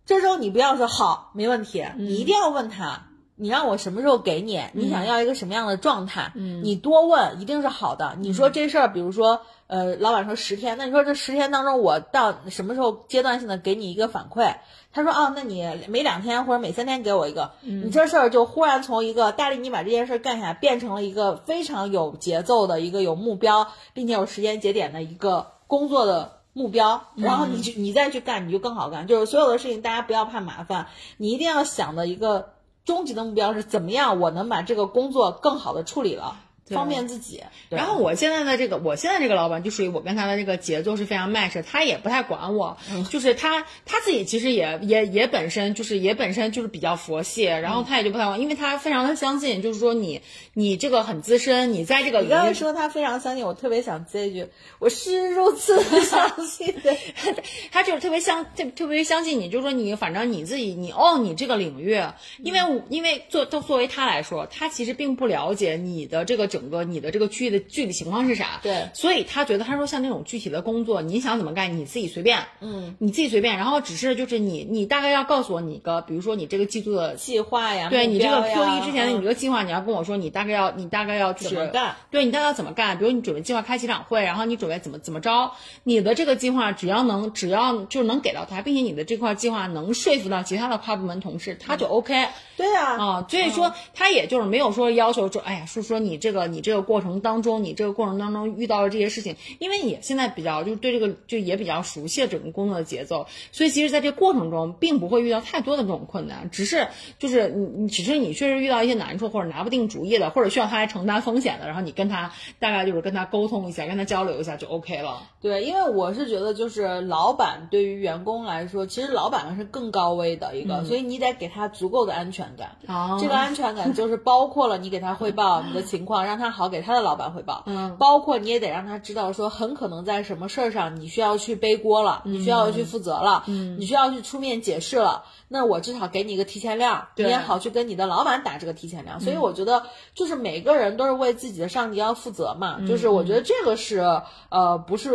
这时候你不要说好，没问题，你一定要问他，你让我什么时候给你？你想要一个什么样的状态？嗯，你多问，一定是好的。你说这事儿，比如说，呃，老板说十天，那你说这十天当中，我到什么时候阶段性的给你一个反馈？他说啊，那你每两天或者每三天给我一个，你这事儿就忽然从一个大力你把这件事儿干下来，变成了一个非常有节奏的一个有目标，并且有时间节点的一个工作的目标，然后你去你再去干，你就更好干。就是所有的事情，大家不要怕麻烦，你一定要想的一个终极的目标是怎么样，我能把这个工作更好的处理了，方便自己。然后我现在的这个，我现在这个老板就属于我跟他的这个节奏是非常 match，他也不太管我，就是他他自己其实也也也本身就是也本身就是比较佛系，然后他也就不太管，因为他非常的相信，就是说你你这个很资深，你在这个你刚才说他非常相信我，特别想接一句，我是如此的相信的。他就是特别相特特别相信你，就是说你反正你自己你哦你这个领域，因为我因为作作作为他来说，他其实并不了解你的这个整个你的这个区域的具体情况是啥，对所以他觉得他说像那种具体的工作，你想怎么干你自己随便，嗯，你自己随便，然后只是就是你你大概要告诉我你个，比如说你这个季度的。计划呀，目对你这个 Q 呀一之前的你嗯这个计划，你要跟我说，你大概要你大概要就是怎么干？对你大概要怎么干？比如你准备计划开几场会，然后你准备怎么怎么着？你的这个计划只要能只要就是能给到他，并且你的这块计划能说服到其他的跨部门同事，他就 OK 对啊，啊。所以说他也就是没有说要求说，哎呀，说说你这个你这个过程当中，你这个过程当中遇到了这些事情，因为你现在比较就是对这个就也比较熟悉了整个工作的节奏，所以其实在这个过程中并不会遇到太多的这种困难，只是就是你你只是你确实遇到一些难处或者拿不定主意的，或者需要他来承担风险的，然后你跟他大概就是跟他沟通一下，跟他交流一下就 OK 了。对，因为我是觉得，就是老板对于员工来说，其实老板是更高危的一个，所以你得给他足够的安全感。哦这个安全感就是包括了你给他汇报你的情况，让 他好给他的老板汇报。嗯，包括你也得让他知道说，很可能在什么事儿上你需要去背锅了，你需要去负责了，嗯，你需要去出面解释了。那我至少给你一个提前量，你也好去跟你的老板打这个提前量。所以我觉得，就是每个人都是为自己的上级要负责嘛。就是我觉得这个是呃，不是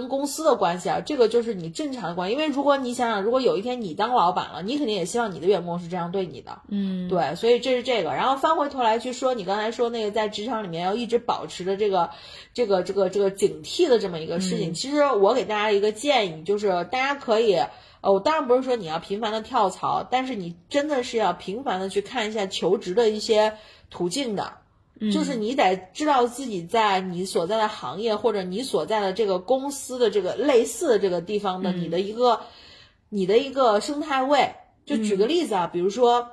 跟公司的关系啊，这个就是你正常的关系。因为如果你想想，如果有一天你当老板了，你肯定也希望你的员工是这样对你的。嗯，对，所以这是这个。然后翻回头来去说，你刚才说那个在职场里面要一直保持着这个、这个、这个、这个警惕的这么一个事情。其实我给大家一个建议，就是大家可以。呃，我当然不是说你要频繁的跳槽，但是你真的是要频繁的去看一下求职的一些途径的，就是你得知道自己在你所在的行业或者你所在的这个公司的这个类似的这个地方的你的一个、你的一个生态位。就举个例子啊，比如说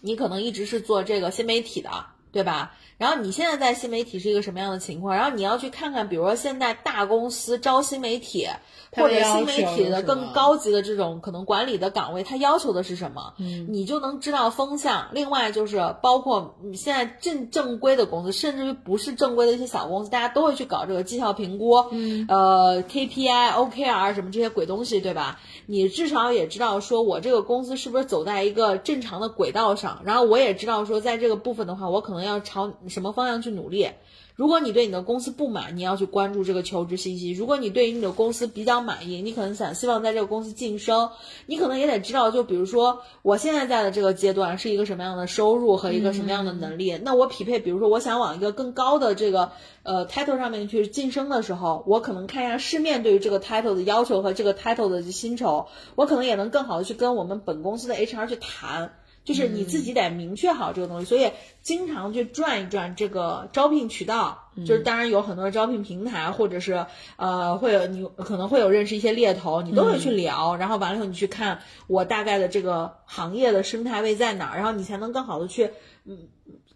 你可能一直是做这个新媒体的，对吧？然后你现在在新媒体是一个什么样的情况？然后你要去看看，比如说现在大公司招新媒体，或者新媒体的更高级的这种可能管理的岗位，它要求的是什么？嗯，你就能知道风向。另外就是包括你现在正正规的公司，甚至于不是正规的一些小公司，大家都会去搞这个绩效评估，嗯，呃，KPI、OKR 什么这些鬼东西，对吧？你至少也知道说我这个公司是不是走在一个正常的轨道上，然后我也知道说在这个部分的话，我可能要朝。什么方向去努力？如果你对你的公司不满，你要去关注这个求职信息；如果你对于你的公司比较满意，你可能想希望在这个公司晋升，你可能也得知道，就比如说我现在在的这个阶段是一个什么样的收入和一个什么样的能力，那我匹配，比如说我想往一个更高的这个呃 title 上面去晋升的时候，我可能看一下市面对于这个 title 的要求和这个 title 的薪酬，我可能也能更好的去跟我们本公司的 HR 去谈。就是你自己得明确好这个东西，所以经常去转一转这个招聘渠道。就是当然有很多招聘平台，或者是呃会有你可能会有认识一些猎头，你都会去聊。然后完了以后你去看我大概的这个行业的生态位在哪，然后你才能更好的去嗯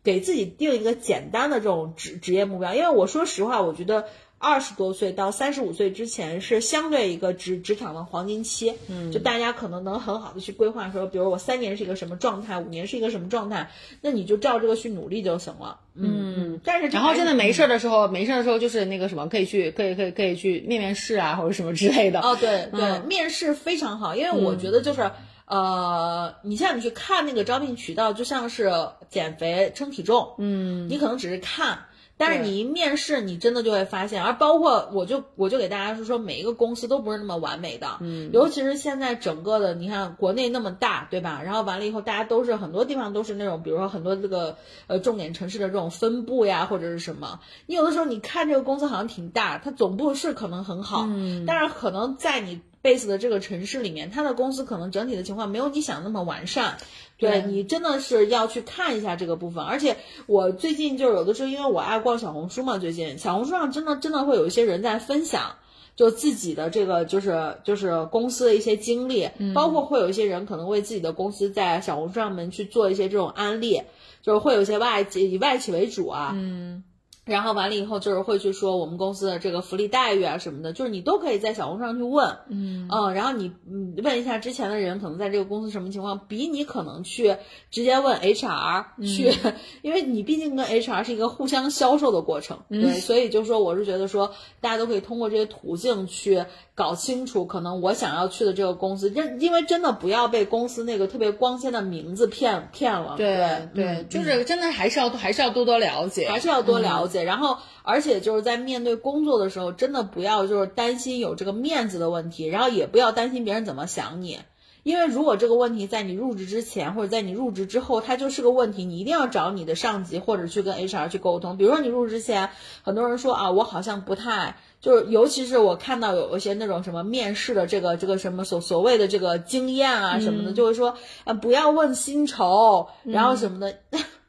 给自己定一个简单的这种职职业目标。因为我说实话，我觉得。二十多岁到三十五岁之前是相对一个职职场的黄金期，嗯，就大家可能能很好的去规划说，比如我三年是一个什么状态，五年是一个什么状态，那你就照这个去努力就行了，嗯。但是然后真的没事的时候，没事的时候就是那个什么，可以去，可以可以可以去面面试啊，或者什么之类的。哦，对对，面试非常好，因为我觉得就是呃，你像你去看那个招聘渠道，就像是减肥称体重，嗯，你可能只是看。但是你一面试，你真的就会发现，而包括我就我就给大家是说，每一个公司都不是那么完美的，嗯，尤其是现在整个的，你看国内那么大，对吧？然后完了以后，大家都是很多地方都是那种，比如说很多这个呃重点城市的这种分布呀，或者是什么，你有的时候你看这个公司好像挺大，它总部是可能很好，嗯，但是可能在你 base 的这个城市里面，它的公司可能整体的情况没有你想那么完善。对你真的是要去看一下这个部分，而且我最近就有的时候，因为我爱逛小红书嘛，最近小红书上真的真的会有一些人在分享，就自己的这个就是就是公司的一些经历，包括会有一些人可能为自己的公司在小红书上面去做一些这种安利，就是会有一些外企以外企为主啊。嗯。然后完了以后，就是会去说我们公司的这个福利待遇啊什么的，就是你都可以在小红书上去问，嗯。嗯，然后你嗯问一下之前的人可能在这个公司什么情况，比你可能去直接问 HR 去，因为你毕竟跟 HR 是一个互相销售的过程，对，所以就是说我是觉得说大家都可以通过这些途径去搞清楚，可能我想要去的这个公司，真因为真的不要被公司那个特别光鲜的名字骗骗了，对对，就是真的还是要还是要多多了解，还是要多了解。然后，而且就是在面对工作的时候，真的不要就是担心有这个面子的问题，然后也不要担心别人怎么想你，因为如果这个问题在你入职之前或者在你入职之后，它就是个问题，你一定要找你的上级或者去跟 HR 去沟通。比如说你入职之前，很多人说啊，我好像不太就是，尤其是我看到有一些那种什么面试的这个这个什么所所谓的这个经验啊什么的，就会说啊，不要问薪酬，然后什么的。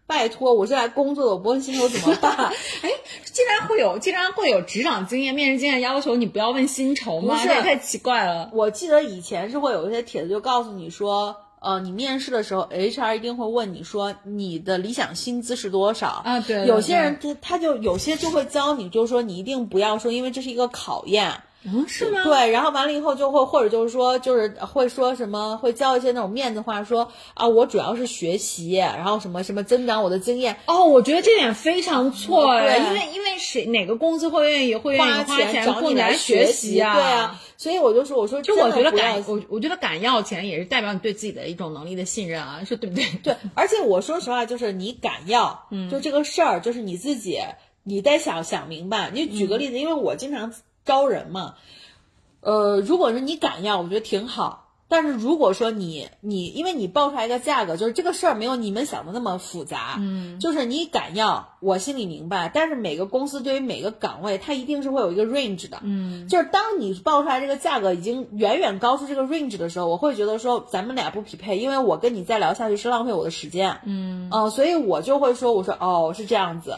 拜托，我是来工作的，我不问薪酬怎么办？哎，竟然会有，竟然会有职场经验、面试经验要求，你不要问薪酬吗？这也太奇怪了。我记得以前是会有一些帖子，就告诉你说，呃，你面试的时候，HR 一定会问你说，你的理想薪资是多少啊？对，有些人他他就有些就会教你，就是说你一定不要说，因为这是一个考验。嗯，是吗？对，然后完了以后就会，或者就是说，就是会说什么，会教一些那种面子话，说啊，我主要是学习，然后什么什么增长我的经验。哦，我觉得这点非常错哎，因为因为谁哪个公司会愿意会愿意花钱找你来学习啊？对啊，所以我就说，我说就我觉得敢，我我觉得敢要钱也是代表你对自己的一种能力的信任啊，说对不对？对，而且我说实话，就是你敢要，就这个事儿，就是你自己，你得想想明白。你举个例子，因为我经常招人嘛。呃，如果是你敢要，我觉得挺好。但是如果说你你，因为你报出来一个价格，就是这个事儿没有你们想的那么复杂，嗯，就是你敢要，我心里明白。但是每个公司对于每个岗位，它一定是会有一个 range 的，嗯，就是当你报出来这个价格已经远远高出这个 range 的时候，我会觉得说咱们俩不匹配，因为我跟你再聊下去是浪费我的时间，嗯，哦，所以我就会说，我说哦是这样子。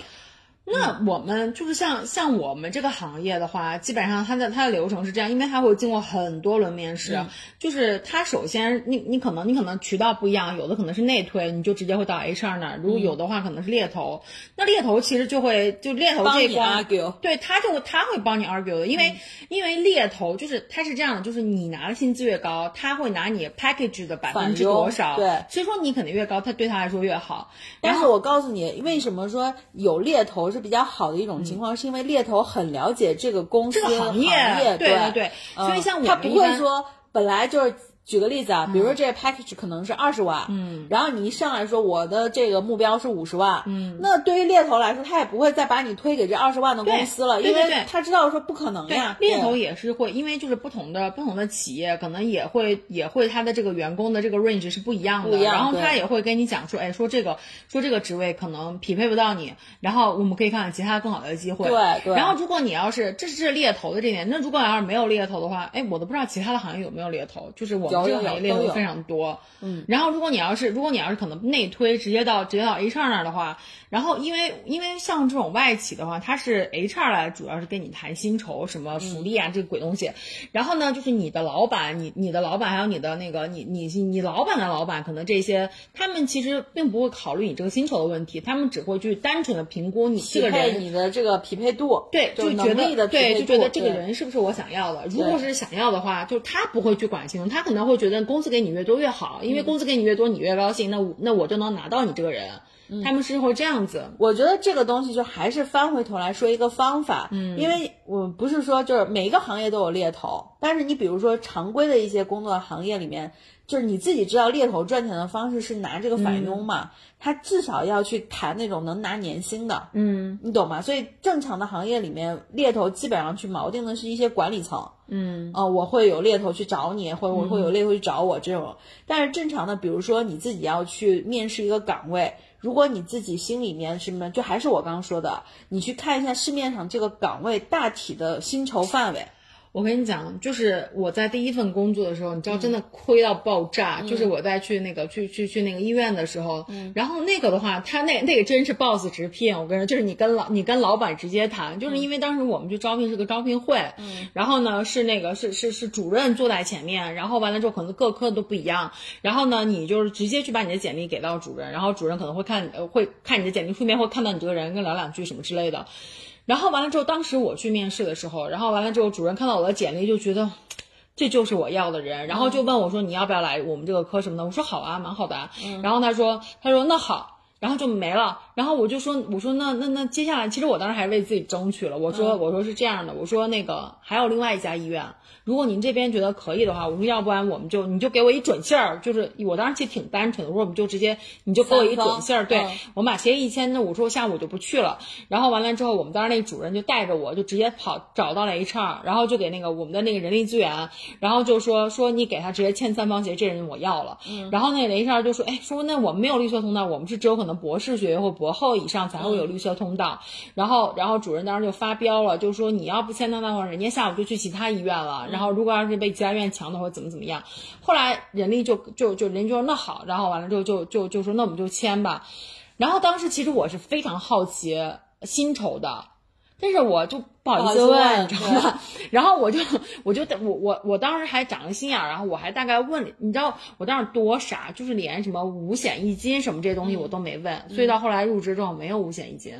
那我们就是像像我们这个行业的话，基本上它的它的流程是这样，因为它会经过很多轮面试，就是它首先你你可能你可能渠道不一样，有的可能是内推，你就直接会到 HR 那儿；如果有的话，可能是猎头。那猎头其实就会就猎头这一关，对他就他会帮你 argue 的，因为因为猎头就是他是这样的，就是你拿的薪资越高，他会拿你 package 的百分之多少，对，所以说你肯定越高，他对他来说越好。但是我告诉你，为什么说有猎头是？比较好的一种情况，是因为猎头很了解这个公司这个行业，对对对，所以像我他不会说本来就是。举个例子啊，比如说这个 package 可能是二十万，嗯，然后你一上来说我的这个目标是五十万，嗯，那对于猎头来说，他也不会再把你推给这二十万的公司了，因为他知道说不可能呀。猎头也是会，因为就是不同的不同的企业，可能也会也会他的这个员工的这个 range 是不一样的，然后他也会跟你讲说，哎，说这个说这个职位可能匹配不到你，然后我们可以看看其他更好的机会。对对。然后如果你要是这是猎头的这点，那如果要是没有猎头的话，哎，我都不知道其他的行业有没有猎头，就是我们这个行业猎头。非常多，嗯，然后如果你要是如果你要是可能内推直接到直接到 HR 那儿的话，然后因为因为像这种外企的话，它是 HR 来主要是跟你谈薪酬什么福利啊这个鬼东西，然后呢就是你的老板你你的老板还有你的那个你你你老板的老板可能这些他们其实并不会考虑你这个薪酬的问题，他们只会去单纯的评估你这个人你的这个匹配度，对，就觉得对就觉得这个人是不是我想要的，如果是想要的话，就他不会去管薪酬，他可能会觉得工资给你。越多越好，因为工资给你越多，你越高兴，那我那我就能拿到你这个人。他们是会这样子。我觉得这个东西就还是翻回头来说一个方法，嗯，因为我不是说就是每一个行业都有猎头，但是你比如说常规的一些工作行业里面，就是你自己知道猎头赚钱的方式是拿这个返佣嘛，他至少要去谈那种能拿年薪的，嗯，你懂吗？所以正常的行业里面，猎头基本上去锚定的是一些管理层。嗯啊，我会有猎头去找你，或者我会有猎头去找我这种。但是正常的，比如说你自己要去面试一个岗位，如果你自己心里面什么，就还是我刚刚说的，你去看一下市面上这个岗位大体的薪酬范围。我跟你讲，就是我在第一份工作的时候，你知道真的亏到爆炸。就是我在去那个去去去那个医院的时候，然后那个的话，他那那个真是 boss 直聘。我跟你说，就是你跟老你跟老板直接谈，就是因为当时我们去招聘是个招聘会，然后呢是那个是是是主任坐在前面，然后完了之后可能各科都不一样，然后呢你就是直接去把你的简历给到主任，然后主任可能会看会看你的简历，顺便会看到你这个人，跟聊两句什么之类的。然后完了之后，当时我去面试的时候，然后完了之后，主任看到我的简历就觉得，这就是我要的人，然后就问我说：“你要不要来我们这个科什么的？”我说：“好啊，蛮好的啊。”然后他说：“他说那好。”然后就没了。然后我就说：“我说那那那接下来，其实我当时还为自己争取了。我说我说是这样的，我说那个还有另外一家医院。”如果您这边觉得可以的话，我说要不然我们就你就给我一准信儿，就是我当时其实挺单纯的，我说我们就直接你就给我一准信儿，对我们把协议一签，那我说下午我就不去了。然后完了之后，我们当时那主任就带着我就直接跑找到了 HR，然后就给那个我们的那个人力资源，然后就说说你给他直接签三方协议，这人我要了。然后那个 HR 就说，哎，说那我们没有绿色通道，我们是只有可能博士学位或博后以上才会有绿色通道。然后然后主任当时就发飙了，就说你要不签到的话，人家下午就去其他医院了。然后如果要是被其他医院抢的或者怎么怎么样，后来人力就就就人就说那好，然后完了之后就就就说那我们就签吧。然后当时其实我是非常好奇薪酬的，但是我就不好意思问，你知道吗？然后我就我就我我我当时还长了心眼儿，然后我还大概问，你知道我当时多傻，就是连什么五险一金什么这些东西我都没问，所以到后来入职之后没有五险一金。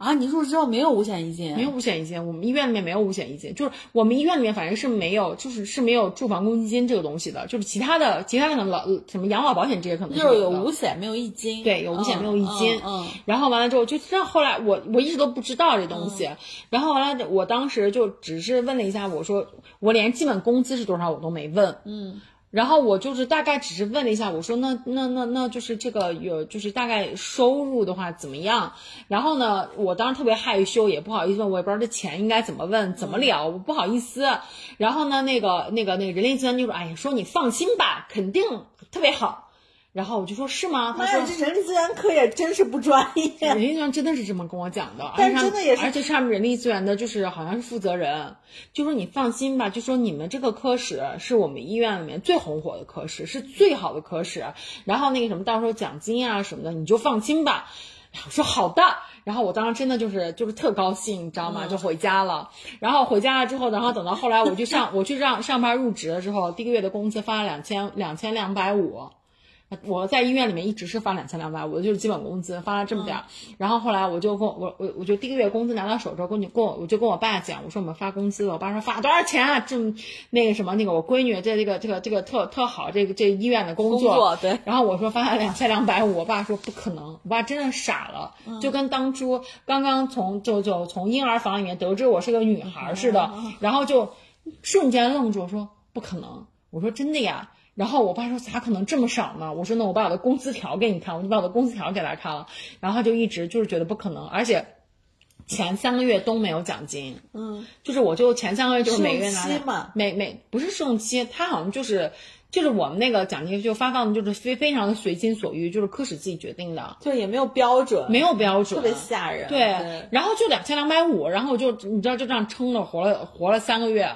啊，你入职之后没有五险一金？没有五险一金，我们医院里面没有五险一金，就是我们医院里面反正是没有，就是是没有住房公积金这个东西的，就是其他的其他的可能老什么养老保险这些可能就是有五险没有一金，对，有五险没有一金。嗯，然后完了之后，就这后来我我一直都不知道这东西，然后完了我当时就只是问了一下，我说我连基本工资是多少我都没问。嗯。然后我就是大概只是问了一下，我说那那那那就是这个有就是大概收入的话怎么样？然后呢，我当时特别害羞，也不好意思问，我也不知道这钱应该怎么问怎么聊，我不好意思。然后呢，那个那个那个人力资源就说，哎呀，说你放心吧，肯定特别好。然后我就说是吗？他说这人力资源科也真是不专业。人力资源真的是这么跟我讲的，但真的也是，而且上面人力资源的就是好像是负责人，就说你放心吧，就说你们这个科室是我们医院里面最红火的科室，是最好的科室。然后那个什么，到时候奖金啊什么的，你就放心吧。我说好的，然后我当时真的就是就是特高兴，你知道吗？就回家了。然后回家了之后，然后等到后来我去上我去上上班入职了之后，第一个月的工资发了两千两千两百五。我在医院里面一直是发两千两百五，就是基本工资发了这么点儿。然后后来我就跟我我我我就第一个月工资拿到手之后，跟你跟我我就跟我爸讲，我说我们发工资了。我爸说发多少钱啊？这那个什么那个我闺女这这个这个这个特特好，这个这医院的工作。工作对。然后我说发了两千两百五，我爸说不可能，我爸真的傻了，就跟当初刚刚从就就从婴儿房里面得知我是个女孩似的，然后就瞬间愣住，说不可能。我说真的呀。然后我爸说咋可能这么少呢？我说那我把我的工资条给你看，我就把我的工资条给他看了。然后他就一直就是觉得不可能，而且前三个月都没有奖金。嗯，就是我就前三个月就是每个月拿期嘛每每不是试用期，他好像就是就是我们那个奖金就发放的就是非非常的随心所欲，就是科室自己决定的，就也没有标准，没有标准，特别吓人。对，然后就两千两百五，然后就你知道就这样撑着活了活了三个月，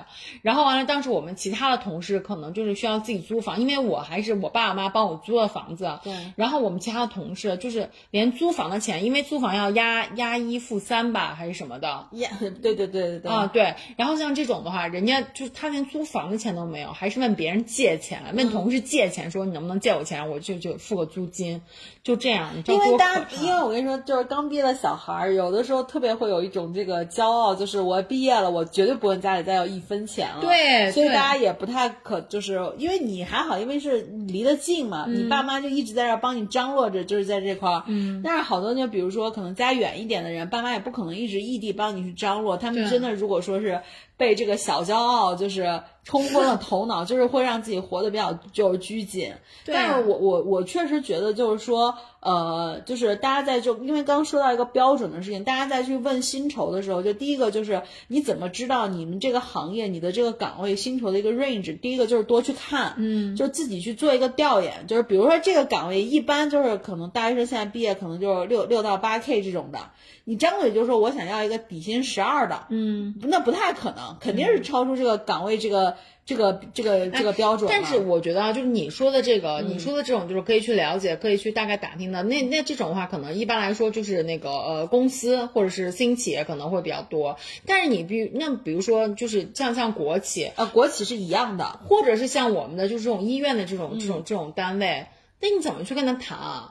然后完了，当时我们其他的同事可能就是需要自己租房，因为我还是我爸妈帮我租的房子，对，然后我们其他的同事就是连租房的钱，因为租房要押押一付三吧还是什么的。呀，对对对对对。啊，对，然后像这种的话，人家就是他连租房的钱都没有，还是问别人借钱，问同事借钱，说你能不能借我钱，我就就付个租金，就这样，你知道因为大家，因为我跟你说，就是刚毕业的小孩儿，有的时候特别会有一种这个骄傲，就是我毕业了，我绝对不问家里再要一分钱了。对对所以大家也不太可，就是因为你还好，因为是离得近嘛，嗯你爸妈就一直在这儿帮你张罗着，就是在这块儿。嗯。但是好多就比如说可能家远一点的人，爸妈也不可能一直异地帮你去张罗，他们真的如果说是被这个小骄傲就是冲昏了头脑，就是会让自己活得比较就是拘谨。但是我我我确实觉得就是说，呃，就是大家在就因为刚刚说到一个标准的事情，大家在去问薪酬的时候，就第一个就是你怎么知道你们这个行业你的这个岗位薪酬的一个 range？第一个就是多去看，嗯，就自己去做一个调研，就是比如说这个岗位一般就是可能大学生现在毕业可能就是六六到八 k 这种的，你张嘴就说我想要一个底薪十二的，嗯，那不太可能，肯定是超出这个岗位这个这个这个这个标准。哎但是我觉得啊，就是你说的这个，你说的这种，就是可以去了解，可以去大概打听的。那那这种的话，可能一般来说就是那个呃公司或者是私营企业可能会比较多。但是你比那比如说就是像像国企，呃，国企是一样的，或者是像我们的就是这种医院的这种这种这种单位，那你怎么去跟他谈啊？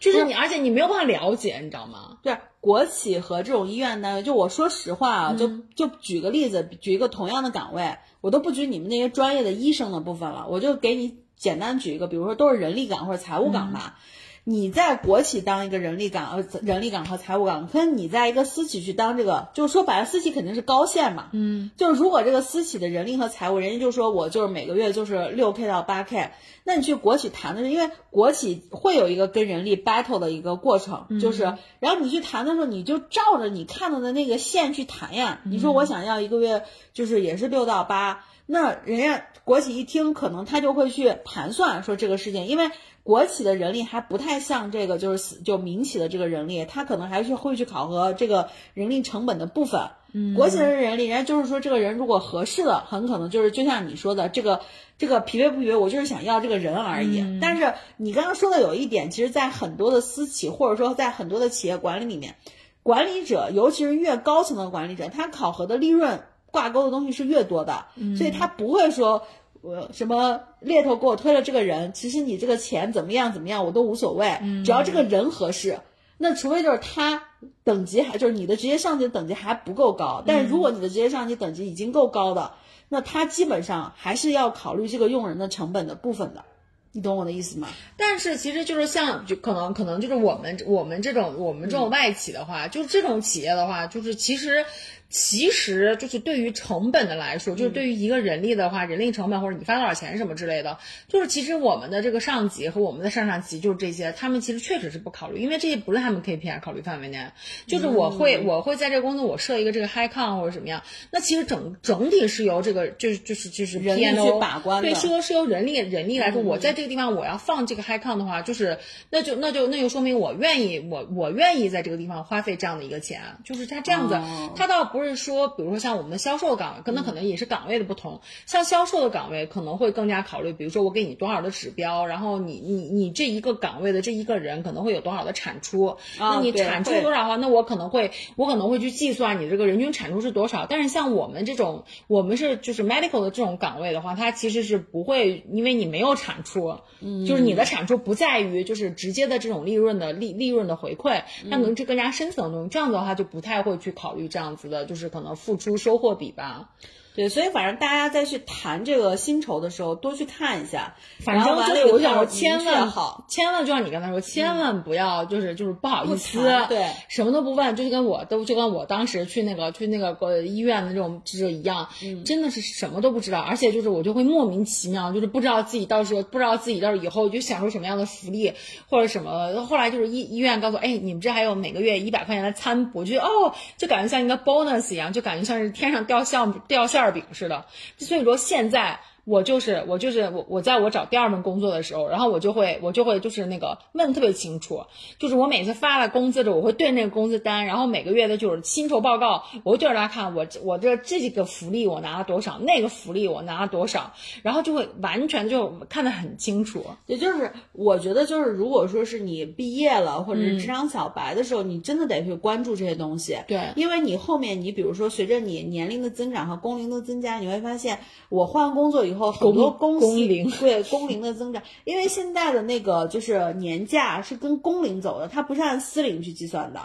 就是你，而且你没有办法了解，你知道吗？对，国企和这种医院单位，就我说实话啊，就就举个例子，举一个同样的岗位，我都不举你们那些专业的医生的部分了，我就给你简单举一个，比如说都是人力岗或者财务岗吧。你在国企当一个人力岗，呃，人力岗和财务岗，跟你在一个私企去当这个，就是说白了，私企肯定是高线嘛。嗯，就是如果这个私企的人力和财务，人家就说我就是每个月就是六 k 到八 k，那你去国企谈的是，因为国企会有一个跟人力 battle 的一个过程，就是，然后你去谈的时候，你就照着你看到的那个线去谈呀。你说我想要一个月就是也是六到八，那人家国企一听，可能他就会去盘算说这个事情，因为国企的人力还不太像这个就是就民企的这个人力，他可能还是会去考核这个人力成本的部分。嗯，国企的人力，人家就是说这个人如果合适了，很可能就是就像你说的这个这个匹配不匹配，我就是想要这个人而已。但是你刚刚说的有一点，其实，在很多的私企或者说在很多的企业管理里面，管理者尤其是越高层的管理者，他考核的利润挂钩的东西是越多的，所以他不会说。我什么猎头给我推了这个人，其实你这个钱怎么样怎么样我都无所谓，只要这个人合适。那除非就是他等级还就是你的职业上级等级还不够高，但是如果你的职业上级等级已经够高的，那他基本上还是要考虑这个用人的成本的部分的。你懂我的意思吗？但是其实就是像就可能可能就是我们我们这种我们这种外企的话，就是这种企业的话，就是其实其实就是对于成本的来说，就是对于一个人力的话，人力成本或者你发多少钱什么之类的，就是其实我们的这个上级和我们的上上级就是这些，他们其实确实是不考虑，因为这些不是他们 KPI 考虑范围内。就是我会我会在这个公司我设一个这个 high con 或者什么样，那其实整整体是由这个就是就是就是人力 PNO 去把关的对，是由是由人力人力来说，我在这个地方我要放这个 high con 的话，就是那就那就那就说明我愿意我我愿意在这个地方花费这样的一个钱，就是他这样子，哦。他倒不不是说，比如说像我们的销售岗位，可能可能也是岗位的不同。像销售的岗位可能会更加考虑，比如说我给你多少的指标，然后你你你这一个岗位的这一个人可能会有多少的产出，那你产出多少的话，那我可能会我可能会去计算你这个人均产出是多少。但是像我们这种，我们是就是 medical 的这种岗位的话，它其实是不会，因为你没有产出，嗯就是你的产出不在于就是直接的这种利润的利利润的回馈，它能是更加深层的东西。这样子的话就不太会去考虑这样子的，就是可能付出收获比吧。对，所以反正大家再去谈这个薪酬的时候，多去看一下。反正就是我想说，千万好，千万就像你刚才说，千万不要就是就是不好意思，谈对。什么都不问，就跟我都就跟我当时去那个去那个呃医院的那种就是一样，真的是什么都不知道，而且就是我就会莫名其妙，就是不知道自己到时候不知道自己到时候以后就享受什么样的福利或者什么，后来就是医医院告诉我，哎，你们这还有每个月一百块钱的餐补，就哦，就感觉像一个 bonus 一样，就感觉像是天上掉馅掉馅儿饼似的，所以说现在。我就是我就是我我在我找第二份工作的时候，然后我就会我就会就是那个问得特别清楚，就是我每次发了工资之后，我会对那个工资单，然后每个月的就是薪酬报告，我会对着它看，我我这这个福利我拿了多少，那个福利我拿了多少，然后就会完全就看得很清楚。也就是我觉得就是，如果说是你毕业了或者嗯是职场小白的时候，你真的得去关注这些东西。对因为你后面你比如说随着你年龄的增长和工龄的增加，你会发现我换工作以后，很多公司工龄对工龄的增长，因为现在的那个就是年假是跟工龄走的，它不是按私龄去计算的。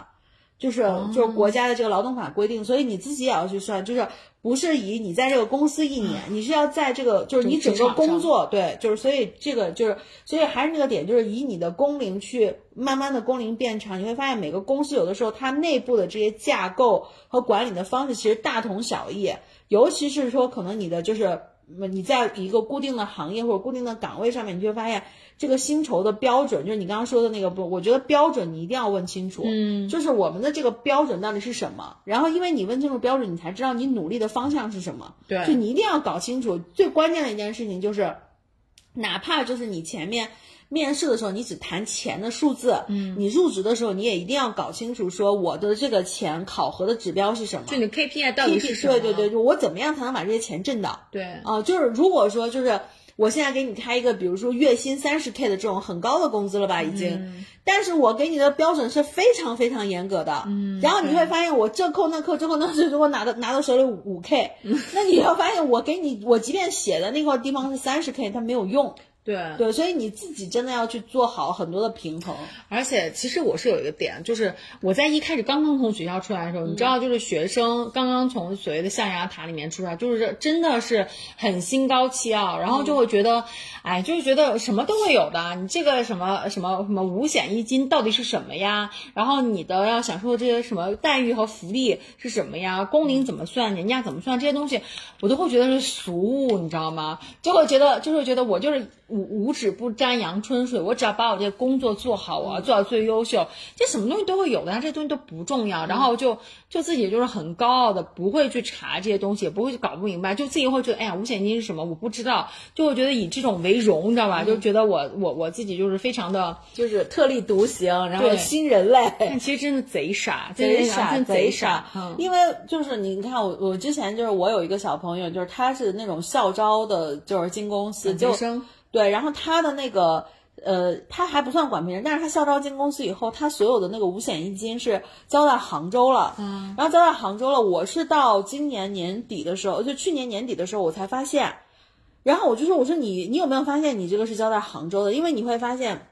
就是就是国家的这个劳动法规定，所以你自己也要去算，就是不是以你在这个公司一年，你是要在这个就是你整个工作对，就是所以这个就是所以还是那个点，就是以你的工龄去慢慢的工龄变长，你会发现每个公司有的时候它内部的这些架构和管理的方式其实大同小异，尤其是说可能你的就是。你在一个固定的行业或者固定的岗位上面，你就会发现这个薪酬的标准，就是你刚刚说的那个不，我觉得标准你一定要问清楚，嗯，就是我们的这个标准到底是什么？然后因为你问清楚标准，你才知道你努力的方向是什么，对就你一定要搞清楚。最关键的一件事情就是，哪怕就是你前面。面试的时候，你只谈钱的数字，嗯，你入职的时候，你也一定要搞清楚，说我的这个钱考核的指标是什么，就你 KPI 到底是什么？对对对，就我怎么样才能把这些钱挣到？对啊、就是如果说就是我现在给你开一个，比如说月薪三十 K 的这种很高的工资了吧，已经，嗯但是我给你的标准是非常非常严格的，嗯，然后你会发现我这扣那扣这扣那扣，如果拿到拿到手里五 K，那你要发现我给你我即便写的那块地方是三十 K，它没有用，对对，所以你自己真的要去做好很多的平衡。而且其实我是有一个点，就是我在一开始刚刚从学校出来的时候，你知道，就是学生刚刚从所谓的象牙塔里面出来，就是真的是很心高气傲，然后就会觉得，哎，就是觉得什么都会有的，你这个什么什么什么五险一金到底是什么呀？然后你的要享受的这些什么待遇和福利是什么呀？工龄怎么算？年假怎么算？这些东西我都会觉得是俗物，你知道吗？就会觉得就会觉得我就是五五指不沾阳春水，我只要把我这个工作做好，我要做到最优秀，这什么东西都会有的，但这东西都不重要。然后就就自己就是很高傲的，不会去查这些东西，也不会去搞不明白，就自己会觉得，哎呀，五险一金是什么？我不知道，就会觉得以这种为荣，你知道吧？就觉得我我我自己就是非常的，就是特立独行，然后新人类，但其实真的贼傻，贼傻真贼傻，嗯因为就是你看我我之前就是我有一个小朋友，就是他是那种校招的，就是进公司就学生对，然后他的那个。呃，他还不算管培生，但是他校招进公司以后，他所有的那个五险一金是交在杭州了，嗯，然后交在杭州了。我是到今年年底的时候，就去年年底的时候，我才发现，然后我就说，我说你你有没有发现你这个是交在杭州的？因为你会发现，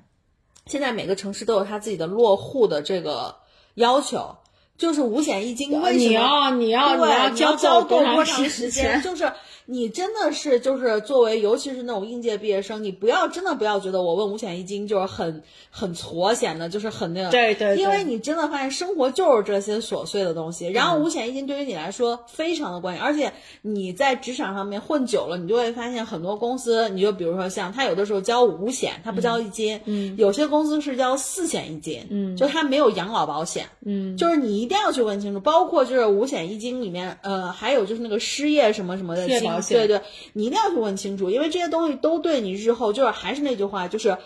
现在每个城市都有他自己的落户的这个要求，就是五险一金为什么你要你要对，你要交够交够多长长时间？就是你真的是就是作为，尤其是那种应届毕业生，你不要真的不要觉得我问五险一金就是很很矬显得，就是很那个。对对对。因为你真的发现生活就是这些琐碎的东西，然后五险一金对于你来说非常的关键，而且你在职场上面混久了，你就会发现很多公司，你就比如说像他有的时候交五险，他不交一金，嗯，有些公司是交四险一金，嗯，就他没有养老保险，嗯，就是你一定要去问清楚，包括就是五险一金里面，呃，还有就是那个失业什么什么的金，对对，你一定要去问清楚，因为这些东西都对你日后就是还是那句话，就是。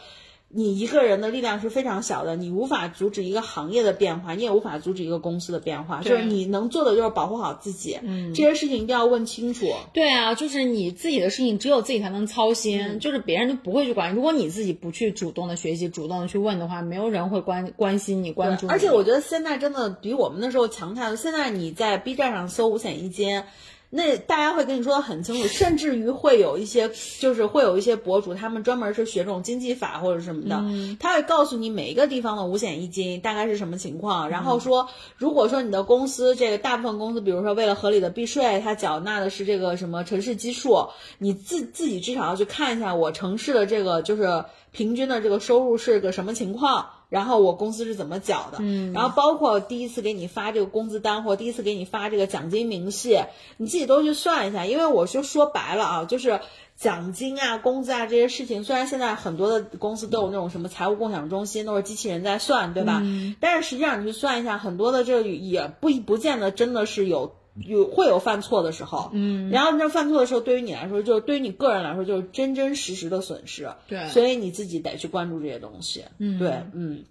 你一个人的力量是非常小的，你无法阻止一个行业的变化，你也无法阻止一个公司的变化。就是你能做的就是保护好自己，嗯，这些事情一定要问清楚。对啊，就是你自己的事情，只有自己才能操心，嗯就是别人就不会去管。如果你自己不去主动的学习、主动的去问的话，没有人会关关心你、关注你。而且我觉得现在真的比我们那时候强太多。现在你在 B 站上搜五险一金。那大家会跟你说的很清楚，甚至于会有一些，就是会有一些博主，他们专门是学这种经济法或者什么的，他会告诉你每一个地方的五险一金大概是什么情况，然后说，如果说你的公司这个大部分公司，比如说为了合理的避税，它缴纳的是这个什么城市基数，你自自己至少要去看一下我城市的这个就是平均的这个收入是个什么情况。然后我公司是怎么缴的？嗯，然后包括第一次给你发这个工资单或第一次给你发这个奖金明细，你自己都去算一下。因为我就说白了啊，就是奖金啊、工资啊这些事情，虽然现在很多的公司都有那种什么财务共享中心，都是机器人在算，对吧？嗯、但是实际上你去算一下，很多的这个也不不见得真的是有。有会有犯错的时候，嗯，然后那犯错的时候，对于你来说，就是对于你个人来说，就是真真实实的损失，对，所以你自己得去关注这些东西，嗯，对，嗯，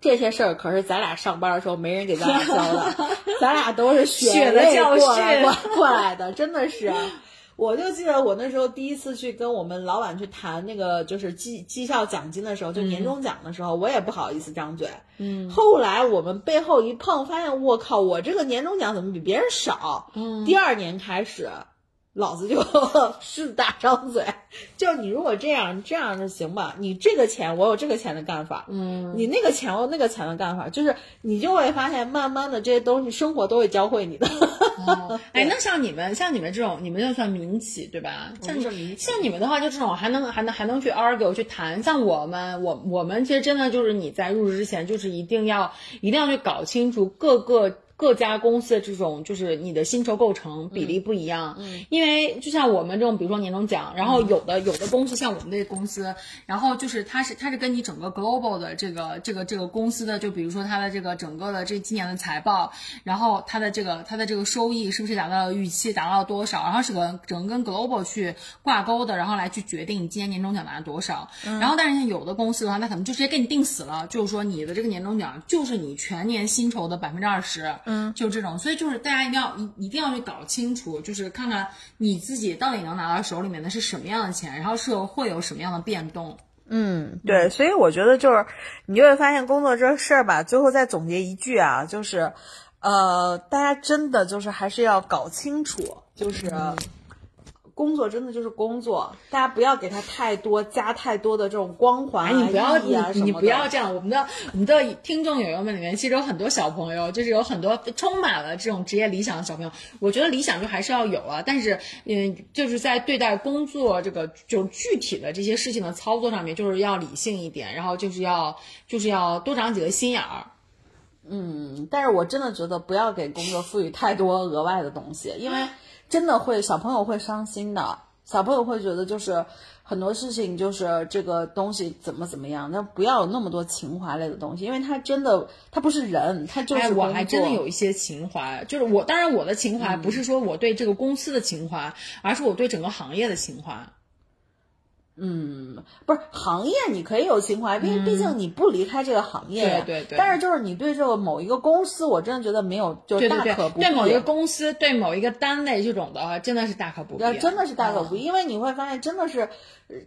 这些事儿可是咱俩上班的时候没人给咱俩教的，咱俩都是血泪过来过过来的，真的是。我就记得我那时候第一次去跟我们老板去谈那个就是绩绩效奖金的时候，就年终奖的时候，我也不好意思张嘴。嗯，后来我们背后一碰，发现我靠，我这个年终奖怎么比别人少？嗯，第二年开始，老子就 狮子大张嘴，就你如果这样这样就行吧，你这个钱我有这个钱的干法，嗯，你那个钱我有那个钱的干法，就是你就会发现，慢慢的这些东西生活都会教会你的。哦、哎，那像你们像你们这种，你们就算民企对吧？像你们像你们的话，就这种还能还能还能去 argue 去谈。像我们我我们其实真的就是你在入职之前，就是一定要一定要去搞清楚各个。各家公司的这种就是你的薪酬构成比例不一样，嗯，因为就像我们这种，比如说年终奖，然后有的有的公司像我们这个公司，然后就是它是它是跟你整个 global 的这个这个这个公司的，就比如说它的这个整个的这今年的财报，然后它的这个它的这个收益是不是达到了预期，达到了多少，然后是个整个跟 global 去挂钩的，然后来去决定你今年年终奖拿多少，然后但是像有的公司的话，那可能就直接给你定死了，就是说你的这个年终奖就是你全年薪酬的百分之二十。嗯，就这种，所以就是大家一定要一一定要去搞清楚，就是看看你自己到底能拿到手里面的是什么样的钱，然后是会有什么样的变动。嗯，对，所以我觉得就是你就会发现工作这事儿吧，最后再总结一句啊，就是，呃，大家真的就是还是要搞清楚，就是。工作真的就是工作，大家不要给他太多加太多的这种光环、啊、你不要意啊你你不要这样。我们的我们的听众友友们里面，其实有很多小朋友，就是有很多充满了这种职业理想的小朋友。我觉得理想就还是要有啊，但是嗯，就是在对待工作这个就具体的这些事情的操作上面，就是要理性一点，然后就是要就是要多长几个心眼儿。嗯，但是我真的觉得不要给工作赋予太多额外的东西，因为。真的会，小朋友会伤心的。小朋友会觉得，就是很多事情，就是这个东西怎么怎么样，那不要有那么多情怀类的东西，因为他真的，他不是人，他就是、哎。我还真的有一些情怀，就是我，当然我的情怀不是说我对这个公司的情怀，嗯、而是我对整个行业的情怀。嗯，不是行业，你可以有情怀，因为毕竟你不离开这个行业呀、嗯。对对对。但是就是你对这个某一个公司，我真的觉得没有，就是大可不必。对某一个公司，对某一个单位这种的话，真的是大可不必。真的是大可不必，嗯、因为你会发现，真的是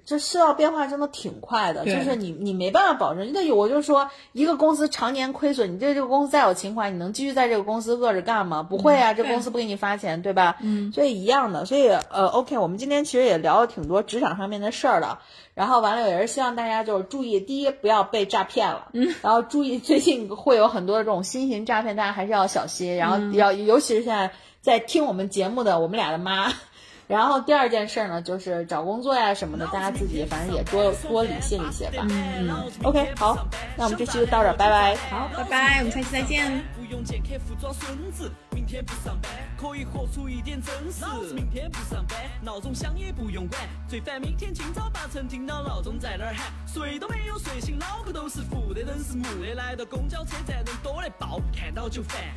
这世道变化真的挺快的，就是你你没办法保证。那我就说，一个公司常年亏损，你对这个公司再有情怀，你能继续在这个公司饿着干吗？不会啊，嗯、这公司不给你发钱，对吧？嗯。所以一样的，所以呃，OK，我们今天其实也聊了挺多职场上面的事儿的。然后完了也是希望大家就是注意，第一不要被诈骗了，嗯，然后注意最近会有很多的这种新型诈骗，大家还是要小心。然后要、嗯、尤其是现在在听我们节目的我们俩的妈。然后第二件事呢，就是找工作呀什么的，大家自己反正也多多理性一些吧。嗯嗯，OK，好，那我们这期就到这儿，拜拜。好，拜拜，我们下期再见。用剑客服装孙子，明天不上班，可以活出一点真实。老子明天不上班，闹钟响也不用管，最烦明天清早八晨听到闹钟在那儿喊，睡都没有睡醒，脑壳都是负的，人是木的，来到公交车站人多的爆，看到就烦。